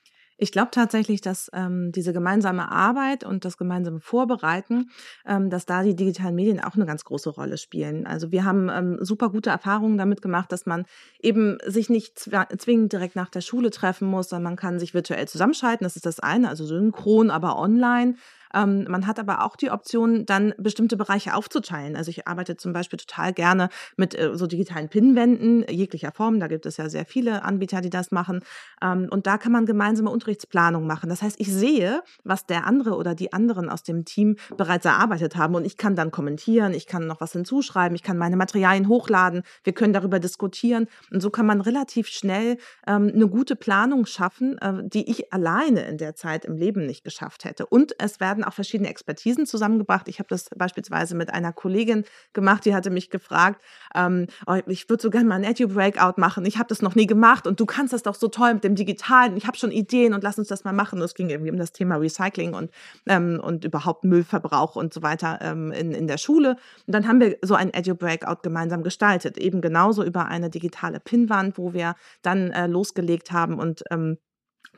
Speaker 2: Ich glaube tatsächlich, dass ähm, diese gemeinsame Arbeit und das gemeinsame Vorbereiten, ähm, dass da die digitalen Medien auch eine ganz große Rolle spielen. Also wir haben ähm, super gute Erfahrungen damit gemacht, dass man eben sich nicht zwingend direkt nach der Schule treffen muss, sondern man kann sich virtuell zusammenschalten. Das ist das eine, also synchron, aber online. Ähm, man hat aber auch die Option, dann bestimmte Bereiche aufzuteilen. Also ich arbeite zum Beispiel total gerne mit äh, so digitalen Pinwänden jeglicher Form. Da gibt es ja sehr viele Anbieter, die das machen. Ähm, und da kann man gemeinsame Unterrichtsplanung machen. Das heißt, ich sehe, was der andere oder die anderen aus dem Team bereits erarbeitet haben und ich kann dann kommentieren, ich kann noch was hinzuschreiben, ich kann meine Materialien hochladen, wir können darüber diskutieren. Und so kann man relativ schnell ähm, eine gute Planung schaffen, äh, die ich alleine in der Zeit im Leben nicht geschafft hätte. Und es werden auch verschiedene Expertisen zusammengebracht. Ich habe das beispielsweise mit einer Kollegin gemacht, die hatte mich gefragt, ähm, oh, ich würde so gerne mal ein Edu-Breakout machen. Ich habe das noch nie gemacht und du kannst das doch so toll mit dem Digitalen. Ich habe schon Ideen und lass uns das mal machen. Und es ging irgendwie um das Thema Recycling und, ähm, und überhaupt Müllverbrauch und so weiter ähm, in, in der Schule. Und dann haben wir so ein Edu-Breakout gemeinsam gestaltet, eben genauso über eine digitale Pinnwand, wo wir dann äh, losgelegt haben und ähm,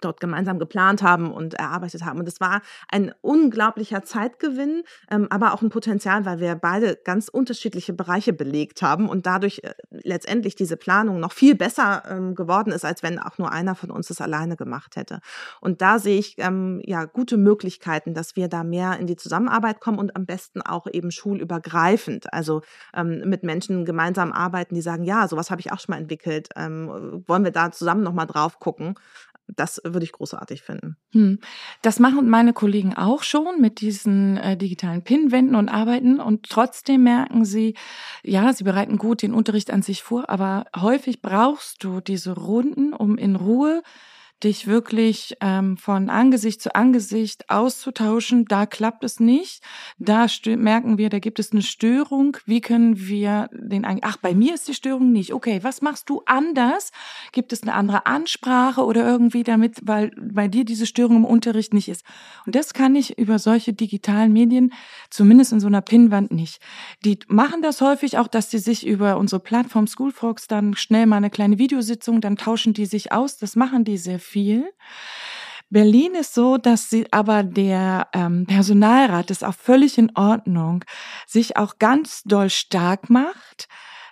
Speaker 2: dort gemeinsam geplant haben und erarbeitet haben. Und es war ein unglaublicher Zeitgewinn, ähm, aber auch ein Potenzial, weil wir beide ganz unterschiedliche Bereiche belegt haben und dadurch äh, letztendlich diese Planung noch viel besser ähm, geworden ist, als wenn auch nur einer von uns es alleine gemacht hätte. Und da sehe ich ähm, ja gute Möglichkeiten, dass wir da mehr in die Zusammenarbeit kommen und am besten auch eben schulübergreifend, also mit Menschen gemeinsam arbeiten, die sagen, ja, sowas habe ich auch schon mal entwickelt, wollen wir da zusammen nochmal drauf gucken das würde ich großartig finden. Hm.
Speaker 1: Das machen meine Kollegen auch schon mit diesen äh, digitalen Pinwänden und arbeiten und trotzdem merken sie, ja, sie bereiten gut den Unterricht an sich vor, aber häufig brauchst du diese Runden, um in Ruhe dich wirklich ähm, von Angesicht zu Angesicht auszutauschen. Da klappt es nicht. Da merken wir, da gibt es eine Störung. Wie können wir den, ach, bei mir ist die Störung nicht. Okay, was machst du anders? Gibt es eine andere Ansprache oder irgendwie damit, weil bei dir diese Störung im Unterricht nicht ist? Und das kann ich über solche digitalen Medien, zumindest in so einer Pinnwand nicht. Die machen das häufig auch, dass sie sich über unsere Plattform Schoolfox dann schnell mal eine kleine Videositzung, dann tauschen die sich aus. Das machen die sehr viel. Berlin ist so, dass sie aber der ähm, Personalrat ist auch völlig in Ordnung, sich auch ganz doll stark macht,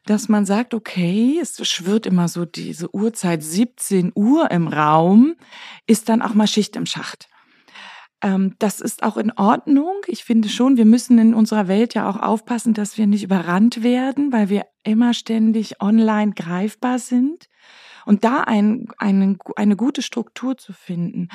Speaker 1: dass man sagt, okay, es schwirrt immer so diese Uhrzeit 17 Uhr im Raum, ist dann auch mal Schicht im Schacht. Ähm, das ist auch in Ordnung. Ich finde schon, wir müssen in unserer Welt ja auch aufpassen, dass wir nicht überrannt werden, weil wir immer ständig online greifbar sind. Und da ein, eine, eine gute Struktur zu finden,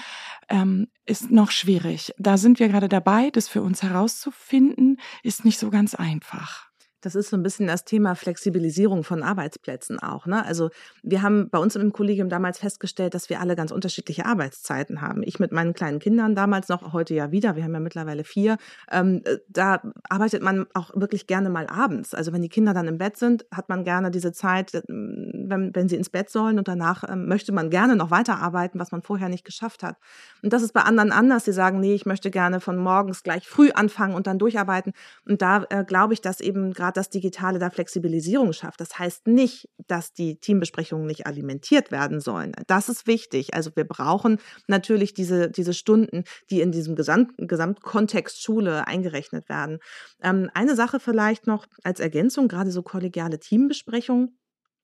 Speaker 1: ähm, ist noch schwierig. Da sind wir gerade dabei, das für uns herauszufinden, ist nicht so ganz einfach.
Speaker 2: Das ist so ein bisschen das Thema Flexibilisierung von Arbeitsplätzen auch. Ne? Also wir haben bei uns im Kollegium damals festgestellt, dass wir alle ganz unterschiedliche Arbeitszeiten haben. Ich mit meinen kleinen Kindern damals noch, heute ja wieder, wir haben ja mittlerweile vier. Ähm, äh, da arbeitet man auch wirklich gerne mal abends. Also wenn die Kinder dann im Bett sind, hat man gerne diese Zeit, äh, wenn, wenn sie ins Bett sollen und danach ähm, möchte man gerne noch weiterarbeiten, was man vorher nicht geschafft hat. Und das ist bei anderen anders. Sie sagen, nee, ich möchte gerne von morgens gleich früh anfangen und dann durcharbeiten. Und da äh, glaube ich, dass eben gerade das Digitale da Flexibilisierung schafft. Das heißt nicht, dass die Teambesprechungen nicht alimentiert werden sollen. Das ist wichtig. Also wir brauchen natürlich diese, diese Stunden, die in diesem Gesamt, Gesamtkontext Schule eingerechnet werden. Ähm, eine Sache vielleicht noch als Ergänzung, gerade so kollegiale Teambesprechungen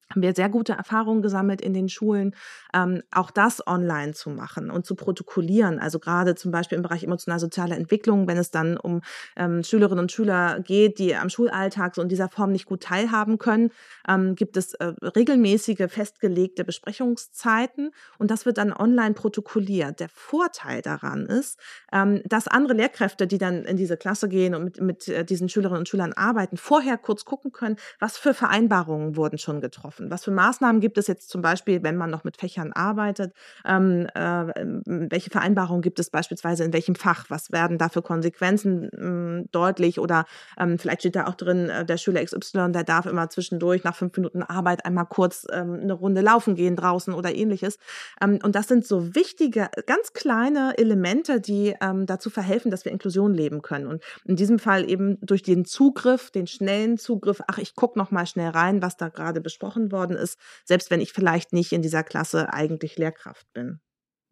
Speaker 2: haben wir sehr gute Erfahrungen gesammelt in den Schulen, ähm, auch das online zu machen und zu protokollieren. Also gerade zum Beispiel im Bereich emotional-soziale Entwicklung, wenn es dann um ähm, Schülerinnen und Schüler geht, die am Schulalltag so in dieser Form nicht gut teilhaben können, ähm, gibt es äh, regelmäßige festgelegte Besprechungszeiten und das wird dann online protokolliert. Der Vorteil daran ist, ähm, dass andere Lehrkräfte, die dann in diese Klasse gehen und mit, mit äh, diesen Schülerinnen und Schülern arbeiten, vorher kurz gucken können, was für Vereinbarungen wurden schon getroffen getroffen? Was für Maßnahmen gibt es jetzt zum Beispiel, wenn man noch mit Fächern arbeitet? Ähm, äh, welche Vereinbarungen gibt es beispielsweise in welchem Fach? Was werden da für Konsequenzen ähm, deutlich? Oder ähm, vielleicht steht da auch drin, äh, der Schüler XY, der darf immer zwischendurch nach fünf Minuten Arbeit einmal kurz ähm, eine Runde laufen gehen draußen oder ähnliches. Ähm, und das sind so wichtige, ganz kleine Elemente, die ähm, dazu verhelfen, dass wir Inklusion leben können. Und in diesem Fall eben durch den Zugriff, den schnellen Zugriff, ach, ich gucke noch mal schnell rein, was da gerade besprochen worden ist, selbst wenn ich vielleicht nicht in dieser Klasse eigentlich Lehrkraft bin.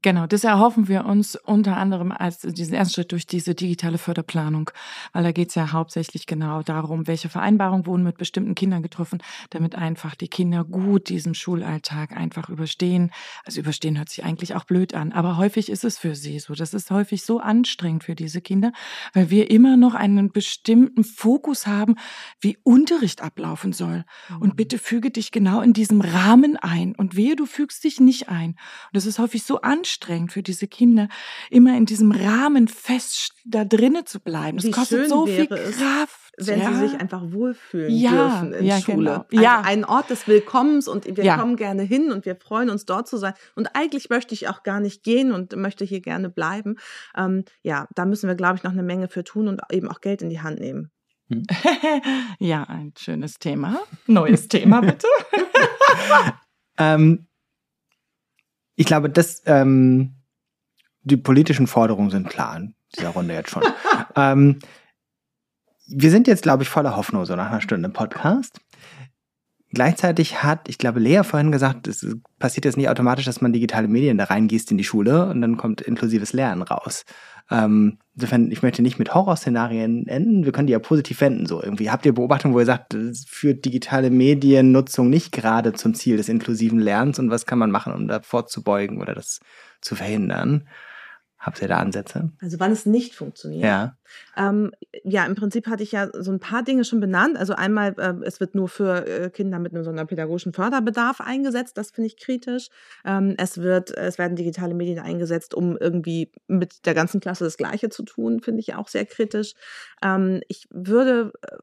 Speaker 1: Genau, das erhoffen wir uns unter anderem als diesen ersten Schritt durch diese digitale Förderplanung, weil da geht es ja hauptsächlich genau darum, welche Vereinbarungen wurden mit bestimmten Kindern getroffen, damit einfach die Kinder gut diesen Schulalltag einfach überstehen. Also überstehen hört sich eigentlich auch blöd an, aber häufig ist es für sie so. Das ist häufig so anstrengend für diese Kinder, weil wir immer noch einen bestimmten Fokus haben, wie Unterricht ablaufen soll. Und mhm. bitte füge dich genau in diesem Rahmen ein. Und wehe, du fügst dich nicht ein. Und das ist häufig so anstrengend anstrengend für diese Kinder, immer in diesem Rahmen fest da drinnen zu bleiben.
Speaker 2: Das Wie kostet so viel Kraft. wenn ja. sie sich einfach wohlfühlen ja, dürfen in ja, Schule. Genau. Also ja. ein Ort des Willkommens und wir ja. kommen gerne hin und wir freuen uns dort zu sein. Und eigentlich möchte ich auch gar nicht gehen und möchte hier gerne bleiben. Ähm, ja, da müssen wir, glaube ich, noch eine Menge für tun und eben auch Geld in die Hand nehmen.
Speaker 1: Hm. ja, ein schönes Thema. Neues Thema, bitte.
Speaker 4: ähm, ich glaube, das, ähm, die politischen Forderungen sind klar in dieser Runde jetzt schon. ähm, wir sind jetzt, glaube ich, voller Hoffnung, so nach einer Stunde Podcast. Gleichzeitig hat, ich glaube, Lea vorhin gesagt, es passiert jetzt nicht automatisch, dass man digitale Medien da reingießt in die Schule und dann kommt inklusives Lernen raus. Ähm, insofern, ich möchte nicht mit Horrorszenarien enden, wir können die ja positiv wenden, so irgendwie. Habt ihr Beobachtungen, wo ihr sagt, das führt digitale Mediennutzung nicht gerade zum Ziel des inklusiven Lernens und was kann man machen, um da vorzubeugen oder das zu verhindern? Habt ihr da Ansätze?
Speaker 2: Also wann es nicht funktioniert?
Speaker 4: Ja.
Speaker 2: Ähm, ja, im Prinzip hatte ich ja so ein paar Dinge schon benannt. Also einmal, äh, es wird nur für äh, Kinder mit einem sonderpädagogischen Förderbedarf eingesetzt. Das finde ich kritisch. Ähm, es wird, es werden digitale Medien eingesetzt, um irgendwie mit der ganzen Klasse das Gleiche zu tun. Finde ich auch sehr kritisch. Ähm, ich würde äh,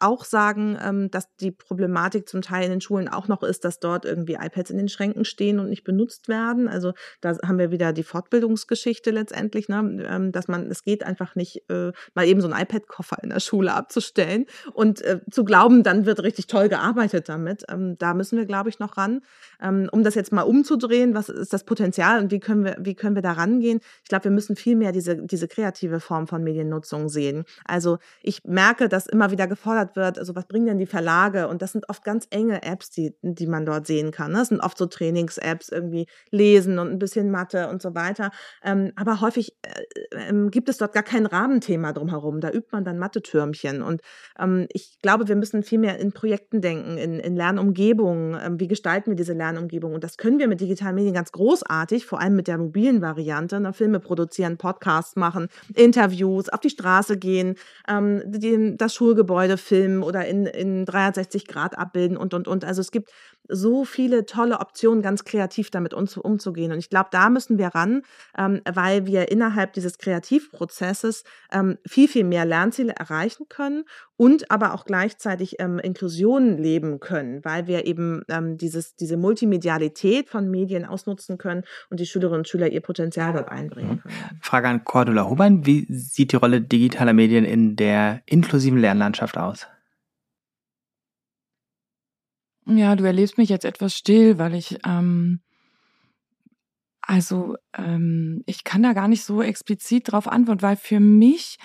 Speaker 2: auch sagen, ähm, dass die Problematik zum Teil in den Schulen auch noch ist, dass dort irgendwie iPads in den Schränken stehen und nicht benutzt werden. Also da haben wir wieder die Fortbildungsgeschichte letztendlich, ne? Ähm, dass man, es geht einfach nicht äh, mal eben so einen iPad-Koffer in der Schule abzustellen und äh, zu glauben, dann wird richtig toll gearbeitet damit. Ähm, da müssen wir, glaube ich, noch ran. Ähm, um das jetzt mal umzudrehen, was ist das Potenzial und wie können wir, wie können wir da rangehen? Ich glaube, wir müssen viel mehr diese, diese kreative Form von Mediennutzung sehen. Also ich merke, dass immer wieder gefordert wird, also was bringen denn die Verlage? Und das sind oft ganz enge Apps, die, die man dort sehen kann. Ne? Das sind oft so Trainings-Apps, irgendwie lesen und ein bisschen Mathe und so weiter. Ähm, aber häufig äh, äh, gibt es dort gar kein Rahmenthema drumherum. Da übt man dann Mathe-Türmchen. Und ähm, ich glaube, wir müssen viel mehr in Projekten denken, in, in Lernumgebungen. Ähm, wie gestalten wir diese Lernumgebung? Und das können wir mit digitalen Medien ganz großartig, vor allem mit der mobilen Variante. Ne? Filme produzieren, Podcasts machen, Interviews, auf die Straße gehen, ähm, die, das Schulgebäude filmen oder in, in 360 Grad abbilden und, und, und. Also es gibt so viele tolle Optionen, ganz kreativ damit umzugehen. Und ich glaube, da müssen wir ran, ähm, weil wir innerhalb dieses Kreativprozesses ähm, viel, viel mehr Lernziele erreichen können und aber auch gleichzeitig ähm, Inklusion leben können, weil wir eben ähm, dieses, diese Multimedialität von Medien ausnutzen können und die Schülerinnen und Schüler ihr Potenzial dort einbringen mhm. können.
Speaker 4: Frage an Cordula Hubein, wie sieht die Rolle digitaler Medien in der inklusiven Lernlandschaft aus?
Speaker 1: Ja, du erlebst mich jetzt etwas still, weil ich, ähm, also ähm, ich kann da gar nicht so explizit drauf antworten, weil für mich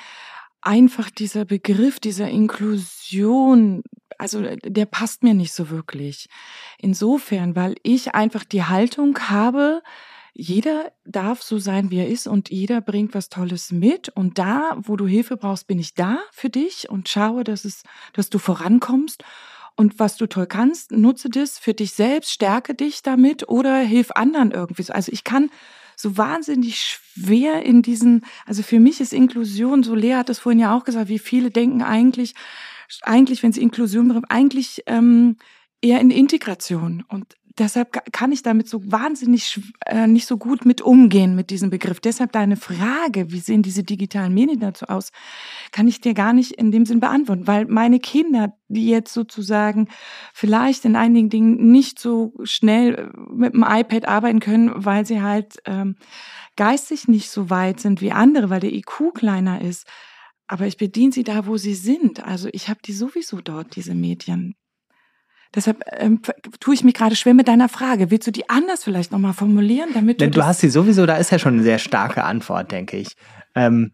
Speaker 1: einfach dieser Begriff dieser Inklusion, also der passt mir nicht so wirklich. Insofern, weil ich einfach die Haltung habe, jeder darf so sein, wie er ist und jeder bringt was Tolles mit. Und da, wo du Hilfe brauchst, bin ich da für dich und schaue, dass es, dass du vorankommst. Und was du toll kannst, nutze das für dich selbst, stärke dich damit oder hilf anderen irgendwie. so. Also ich kann so wahnsinnig schwer in diesen, also für mich ist Inklusion, so Lea hat es vorhin ja auch gesagt, wie viele denken eigentlich, eigentlich, wenn sie Inklusion eigentlich ähm, eher in Integration. Und deshalb kann ich damit so wahnsinnig äh, nicht so gut mit umgehen mit diesem Begriff. Deshalb deine Frage, wie sehen diese digitalen Medien dazu aus, kann ich dir gar nicht in dem Sinn beantworten, weil meine Kinder, die jetzt sozusagen vielleicht in einigen Dingen nicht so schnell äh, mit dem iPad arbeiten können, weil sie halt ähm, geistig nicht so weit sind wie andere, weil der IQ kleiner ist. Aber ich bediene sie da, wo sie sind. Also ich habe die sowieso dort, diese Medien. Deshalb ähm, tue ich mich gerade schwer mit deiner Frage. Willst du die anders vielleicht nochmal formulieren, damit
Speaker 4: du. du hast sie sowieso, da ist ja schon eine sehr starke Antwort, denke ich. Ähm,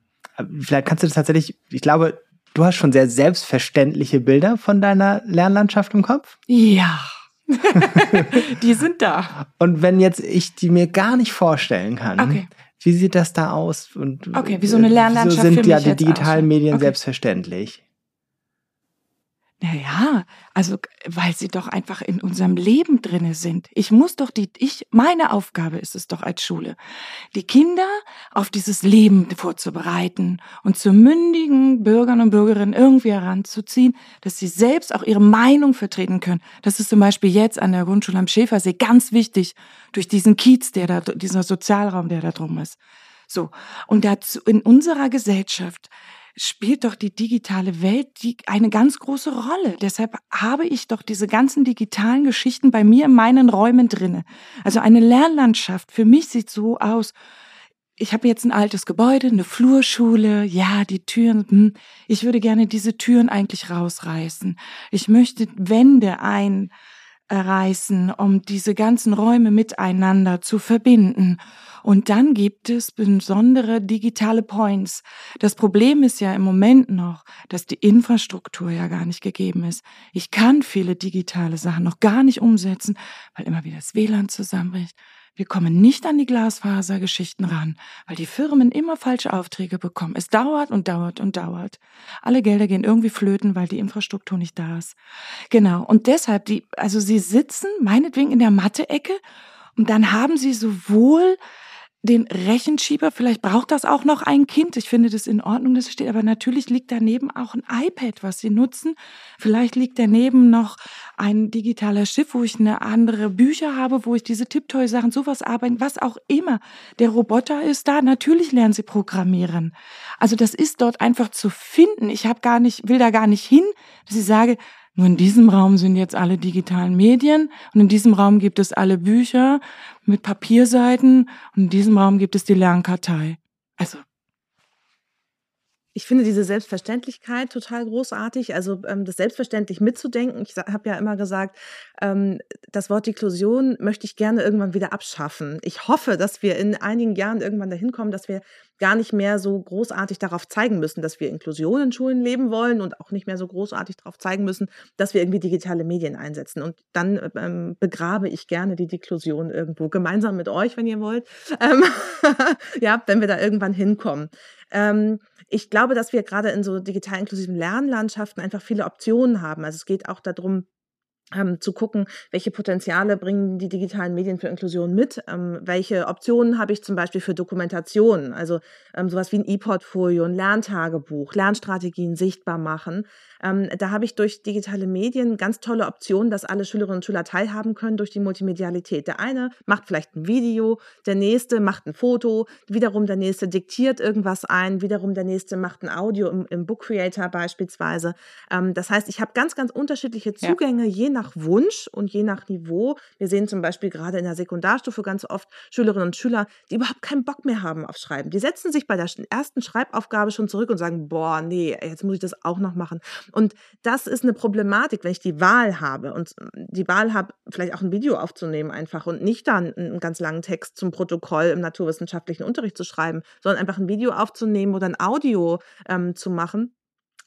Speaker 4: vielleicht kannst du das tatsächlich, ich glaube, du hast schon sehr selbstverständliche Bilder von deiner Lernlandschaft im Kopf.
Speaker 1: Ja. die sind da.
Speaker 4: Und wenn jetzt ich die mir gar nicht vorstellen kann, okay. wie sieht das da aus? Und
Speaker 1: okay, wie so eine Lernlandschaft.
Speaker 4: So sind ja die digitalen Medien okay. selbstverständlich.
Speaker 1: Naja, also weil sie doch einfach in unserem Leben drinne sind. Ich muss doch die, ich, meine Aufgabe ist es doch als Schule, die Kinder auf dieses Leben vorzubereiten und zu mündigen Bürgern und Bürgerinnen irgendwie heranzuziehen, dass sie selbst auch ihre Meinung vertreten können. Das ist zum Beispiel jetzt an der Grundschule am Schäfersee ganz wichtig durch diesen Kiez, der da, dieser Sozialraum, der da drum ist. So. Und dazu, in unserer Gesellschaft spielt doch die digitale Welt die, eine ganz große Rolle. Deshalb habe ich doch diese ganzen digitalen Geschichten bei mir in meinen Räumen drinne. Also eine Lernlandschaft für mich sieht so aus. Ich habe jetzt ein altes Gebäude, eine Flurschule, ja, die Türen. Hm, ich würde gerne diese Türen eigentlich rausreißen. Ich möchte Wände einreißen, um diese ganzen Räume miteinander zu verbinden. Und dann gibt es besondere digitale Points. Das Problem ist ja im Moment noch, dass die Infrastruktur ja gar nicht gegeben ist. Ich kann viele digitale Sachen noch gar nicht umsetzen, weil immer wieder das WLAN zusammenbricht. Wir kommen nicht an die Glasfasergeschichten ran, weil die Firmen immer falsche Aufträge bekommen. Es dauert und dauert und dauert. Alle Gelder gehen irgendwie flöten, weil die Infrastruktur nicht da ist. Genau. Und deshalb, die, also sie sitzen meinetwegen in der Mathe-Ecke und dann haben sie sowohl den Rechenschieber, vielleicht braucht das auch noch ein Kind. Ich finde das in Ordnung, dass es steht, aber natürlich liegt daneben auch ein iPad, was sie nutzen. Vielleicht liegt daneben noch ein digitaler Schiff, wo ich eine andere Bücher habe, wo ich diese Tipptoy-Sachen, sowas arbeiten, was auch immer. Der Roboter ist da, natürlich lernen sie programmieren. Also das ist dort einfach zu finden. Ich habe gar nicht, will da gar nicht hin, dass ich sage, nur in diesem Raum sind jetzt alle digitalen Medien und in diesem Raum gibt es alle Bücher mit Papierseiten und in diesem Raum gibt es die Lernkartei. Also
Speaker 2: ich finde diese Selbstverständlichkeit total großartig. Also ähm, das selbstverständlich mitzudenken. Ich habe ja immer gesagt, ähm, das Wort Inklusion möchte ich gerne irgendwann wieder abschaffen. Ich hoffe, dass wir in einigen Jahren irgendwann dahin kommen, dass wir gar nicht mehr so großartig darauf zeigen müssen, dass wir Inklusion in Schulen leben wollen und auch nicht mehr so großartig darauf zeigen müssen, dass wir irgendwie digitale Medien einsetzen. Und dann ähm, begrabe ich gerne die Deklusion irgendwo, gemeinsam mit euch, wenn ihr wollt. Ähm, ja, wenn wir da irgendwann hinkommen. Ähm, ich glaube, dass wir gerade in so digital inklusiven Lernlandschaften einfach viele Optionen haben. Also es geht auch darum, ähm, zu gucken, welche Potenziale bringen die digitalen Medien für Inklusion mit, ähm, welche Optionen habe ich zum Beispiel für Dokumentation, also ähm, sowas wie ein E-Portfolio, ein Lerntagebuch, Lernstrategien sichtbar machen. Ähm, da habe ich durch digitale Medien ganz tolle Optionen, dass alle Schülerinnen und Schüler teilhaben können durch die Multimedialität. Der eine macht vielleicht ein Video, der nächste macht ein Foto, wiederum der nächste diktiert irgendwas ein, wiederum der nächste macht ein Audio im, im Book Creator beispielsweise. Ähm, das heißt, ich habe ganz, ganz unterschiedliche Zugänge, ja. je nach Wunsch und je nach Niveau. Wir sehen zum Beispiel gerade in der Sekundarstufe ganz oft Schülerinnen und Schüler, die überhaupt keinen Bock mehr haben auf Schreiben. Die setzen sich bei der ersten Schreibaufgabe schon zurück und sagen, boah, nee, jetzt muss ich das auch noch machen. Und das ist eine Problematik, wenn ich die Wahl habe und die Wahl habe, vielleicht auch ein Video aufzunehmen einfach und nicht dann einen ganz langen Text zum Protokoll im naturwissenschaftlichen Unterricht zu schreiben, sondern einfach ein Video aufzunehmen oder ein Audio ähm, zu machen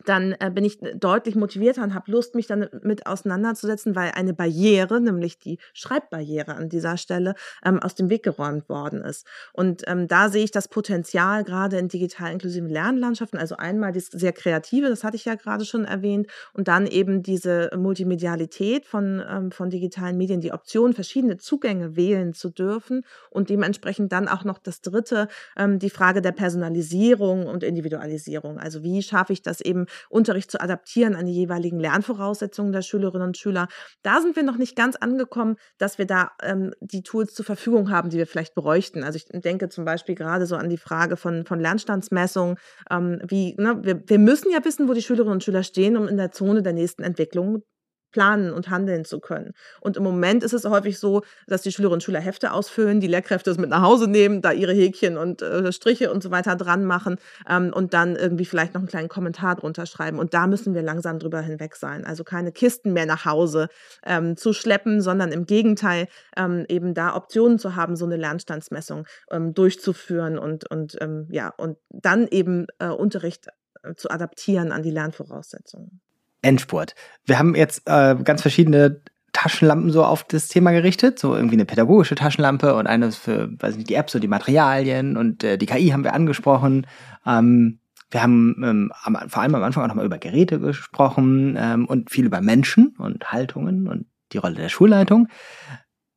Speaker 2: dann äh, bin ich deutlich motivierter und habe Lust, mich dann mit auseinanderzusetzen, weil eine Barriere, nämlich die Schreibbarriere an dieser Stelle, ähm, aus dem Weg geräumt worden ist. Und ähm, da sehe ich das Potenzial gerade in digital inklusiven Lernlandschaften. Also einmal das sehr kreative, das hatte ich ja gerade schon erwähnt, und dann eben diese Multimedialität von, ähm, von digitalen Medien, die Option, verschiedene Zugänge wählen zu dürfen und dementsprechend dann auch noch das dritte, ähm, die Frage der Personalisierung und Individualisierung. Also wie schaffe ich das eben, Unterricht zu adaptieren an die jeweiligen Lernvoraussetzungen der Schülerinnen und Schüler. Da sind wir noch nicht ganz angekommen, dass wir da ähm, die Tools zur Verfügung haben, die wir vielleicht bräuchten. Also ich denke zum Beispiel gerade so an die Frage von, von Lernstandsmessung. Ähm, wie, ne, wir, wir müssen ja wissen, wo die Schülerinnen und Schüler stehen, um in der Zone der nächsten Entwicklung planen und handeln zu können. Und im Moment ist es häufig so, dass die Schülerinnen und Schüler Hefte ausfüllen, die Lehrkräfte es mit nach Hause nehmen, da ihre Häkchen und äh, Striche und so weiter dran machen ähm, und dann irgendwie vielleicht noch einen kleinen Kommentar drunter schreiben. Und da müssen wir langsam drüber hinweg sein. Also keine Kisten mehr nach Hause ähm, zu schleppen, sondern im Gegenteil ähm, eben da Optionen zu haben, so eine Lernstandsmessung ähm, durchzuführen und, und ähm, ja, und dann eben äh, Unterricht äh, zu adaptieren an die Lernvoraussetzungen.
Speaker 4: Endspurt. Wir haben jetzt äh, ganz verschiedene Taschenlampen so auf das Thema gerichtet, so irgendwie eine pädagogische Taschenlampe und eine für, weiß nicht, die Apps und die Materialien und äh, die KI haben wir angesprochen. Ähm, wir haben ähm, vor allem am Anfang auch nochmal über Geräte gesprochen ähm, und viel über Menschen und Haltungen und die Rolle der Schulleitung.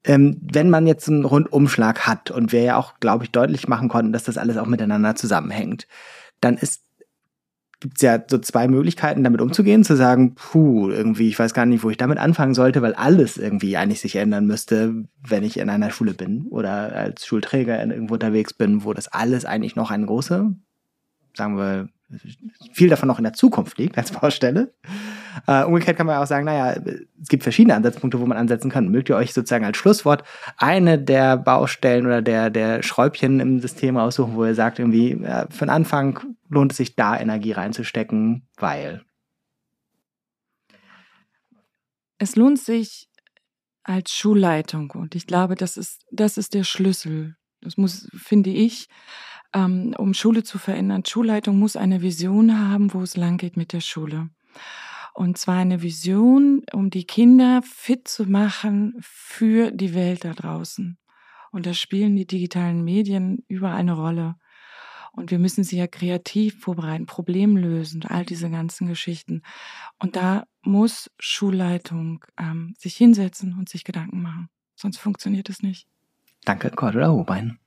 Speaker 4: Ähm, wenn man jetzt einen Rundumschlag hat und wir ja auch, glaube ich, deutlich machen konnten, dass das alles auch miteinander zusammenhängt, dann ist gibt es ja so zwei Möglichkeiten, damit umzugehen, zu sagen, puh, irgendwie, ich weiß gar nicht, wo ich damit anfangen sollte, weil alles irgendwie eigentlich sich ändern müsste, wenn ich in einer Schule bin oder als Schulträger irgendwo unterwegs bin, wo das alles eigentlich noch eine große, sagen wir, viel davon noch in der Zukunft liegt als Baustelle. Äh, umgekehrt kann man auch sagen, naja, es gibt verschiedene Ansatzpunkte, wo man ansetzen kann. Mögt ihr euch sozusagen als Schlusswort eine der Baustellen oder der, der Schräubchen im System raussuchen, wo ihr sagt, irgendwie, ja, für den Anfang lohnt es sich da Energie reinzustecken, weil?
Speaker 1: Es lohnt sich als Schulleitung und ich glaube, das ist, das ist der Schlüssel. Das muss, finde ich, ähm, um Schule zu verändern. Schulleitung muss eine Vision haben, wo es lang geht mit der Schule. Und zwar eine Vision, um die Kinder fit zu machen für die Welt da draußen. Und da spielen die digitalen Medien überall eine Rolle. Und wir müssen sie ja kreativ vorbereiten, Problem lösen, all diese ganzen Geschichten. Und da muss Schulleitung ähm, sich hinsetzen und sich Gedanken machen. Sonst funktioniert es nicht.
Speaker 4: Danke, Cordula Hobein.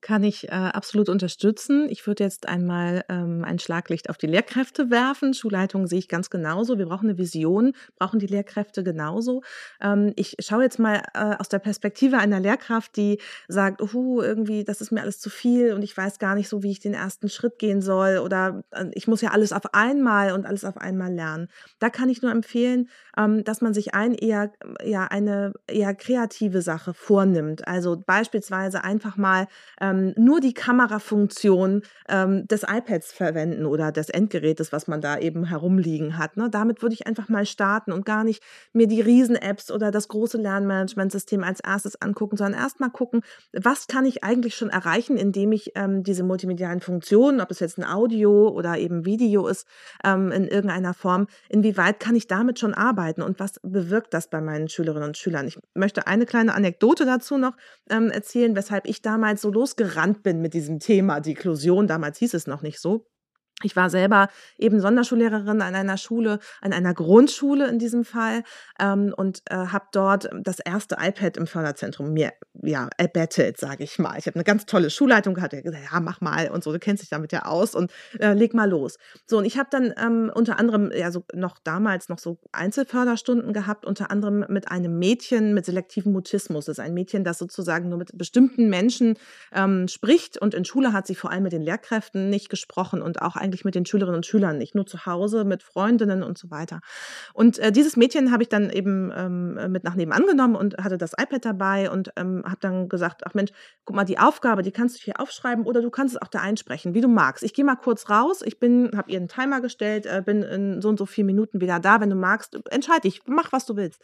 Speaker 2: Kann ich äh, absolut unterstützen. Ich würde jetzt einmal ähm, ein Schlaglicht auf die Lehrkräfte werfen. Schulleitungen sehe ich ganz genauso. Wir brauchen eine Vision, brauchen die Lehrkräfte genauso. Ähm, ich schaue jetzt mal äh, aus der Perspektive einer Lehrkraft, die sagt, oh, irgendwie, das ist mir alles zu viel und ich weiß gar nicht so, wie ich den ersten Schritt gehen soll oder äh, ich muss ja alles auf einmal und alles auf einmal lernen. Da kann ich nur empfehlen, ähm, dass man sich ein eher, ja, eine eher kreative Sache vornimmt. Also beispielsweise einfach mal ähm, nur die Kamerafunktion ähm, des iPads verwenden oder des Endgerätes, was man da eben herumliegen hat. Ne? Damit würde ich einfach mal starten und gar nicht mir die Riesen-Apps oder das große Lernmanagementsystem als erstes angucken, sondern erst mal gucken, was kann ich eigentlich schon erreichen, indem ich ähm, diese multimedialen Funktionen, ob es jetzt ein Audio oder eben Video ist, ähm, in irgendeiner Form, inwieweit kann ich damit schon arbeiten und was bewirkt das bei meinen Schülerinnen und Schülern? Ich möchte eine kleine Anekdote dazu noch ähm, erzählen, weshalb ich damals so losgegangen losgerannt bin mit diesem Thema Deklusion. Damals hieß es noch nicht so. Ich war selber eben Sonderschullehrerin an einer Schule, an einer Grundschule in diesem Fall ähm, und äh, habe dort das erste iPad im Förderzentrum mir ja erbettet, sage ich mal. Ich habe eine ganz tolle Schulleitung gehabt, die gesagt, ja mach mal und so, du kennst dich damit ja aus und äh, leg mal los. So und ich habe dann ähm, unter anderem ja so noch damals noch so Einzelförderstunden gehabt, unter anderem mit einem Mädchen mit selektivem Mutismus. Das ist ein Mädchen, das sozusagen nur mit bestimmten Menschen ähm, spricht und in Schule hat sie vor allem mit den Lehrkräften nicht gesprochen und auch ein eigentlich mit den Schülerinnen und Schülern nicht, nur zu Hause mit Freundinnen und so weiter. Und äh, dieses Mädchen habe ich dann eben ähm, mit nach nebenan genommen und hatte das iPad dabei und ähm, habe dann gesagt, ach Mensch, guck mal, die Aufgabe, die kannst du hier aufschreiben oder du kannst es auch da einsprechen, wie du magst. Ich gehe mal kurz raus, ich bin, habe ihr einen Timer gestellt, äh, bin in so und so vier Minuten wieder da, wenn du magst, entscheide dich, mach, was du willst.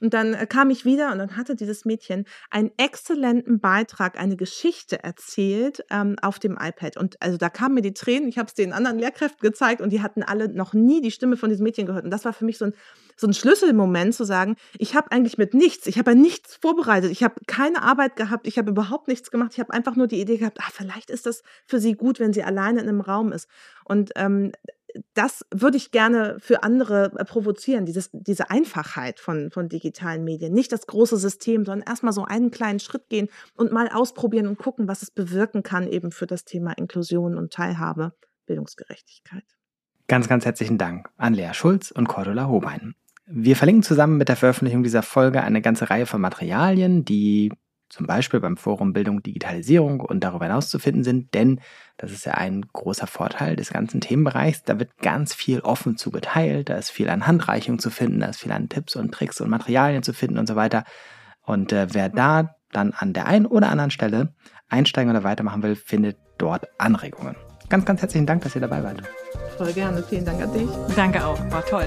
Speaker 2: Und dann äh, kam ich wieder und dann hatte dieses Mädchen einen exzellenten Beitrag, eine Geschichte erzählt ähm, auf dem iPad. Und also da kamen mir die Tränen. Ich habe es den anderen Lehrkräften gezeigt und die hatten alle noch nie die Stimme von diesem Mädchen gehört. Und das war für mich so ein, so ein Schlüsselmoment zu sagen, ich habe eigentlich mit nichts, ich habe ja nichts vorbereitet, ich habe keine Arbeit gehabt, ich habe überhaupt nichts gemacht. Ich habe einfach nur die Idee gehabt, ah, vielleicht ist das für sie gut, wenn sie alleine in einem Raum ist. Und ähm, das würde ich gerne für andere äh, provozieren, dieses, diese Einfachheit von, von digitalen Medien. Nicht das große System, sondern erstmal so einen kleinen Schritt gehen und mal ausprobieren und gucken, was es bewirken kann eben für das Thema Inklusion und Teilhabe, Bildungsgerechtigkeit.
Speaker 4: Ganz, ganz herzlichen Dank an Lea Schulz und Cordula Hobein. Wir verlinken zusammen mit der Veröffentlichung dieser Folge eine ganze Reihe von Materialien, die zum Beispiel beim Forum Bildung Digitalisierung und darüber hinaus zu finden sind, denn das ist ja ein großer Vorteil des ganzen Themenbereichs. Da wird ganz viel offen zugeteilt, da ist viel an Handreichung zu finden, da ist viel an Tipps und Tricks und Materialien zu finden und so weiter. Und äh, wer da dann an der einen oder anderen Stelle einsteigen oder weitermachen will, findet dort Anregungen. Ganz, ganz herzlichen Dank, dass ihr dabei wart.
Speaker 2: Voll gerne. Vielen Dank an dich.
Speaker 1: Danke auch. War toll.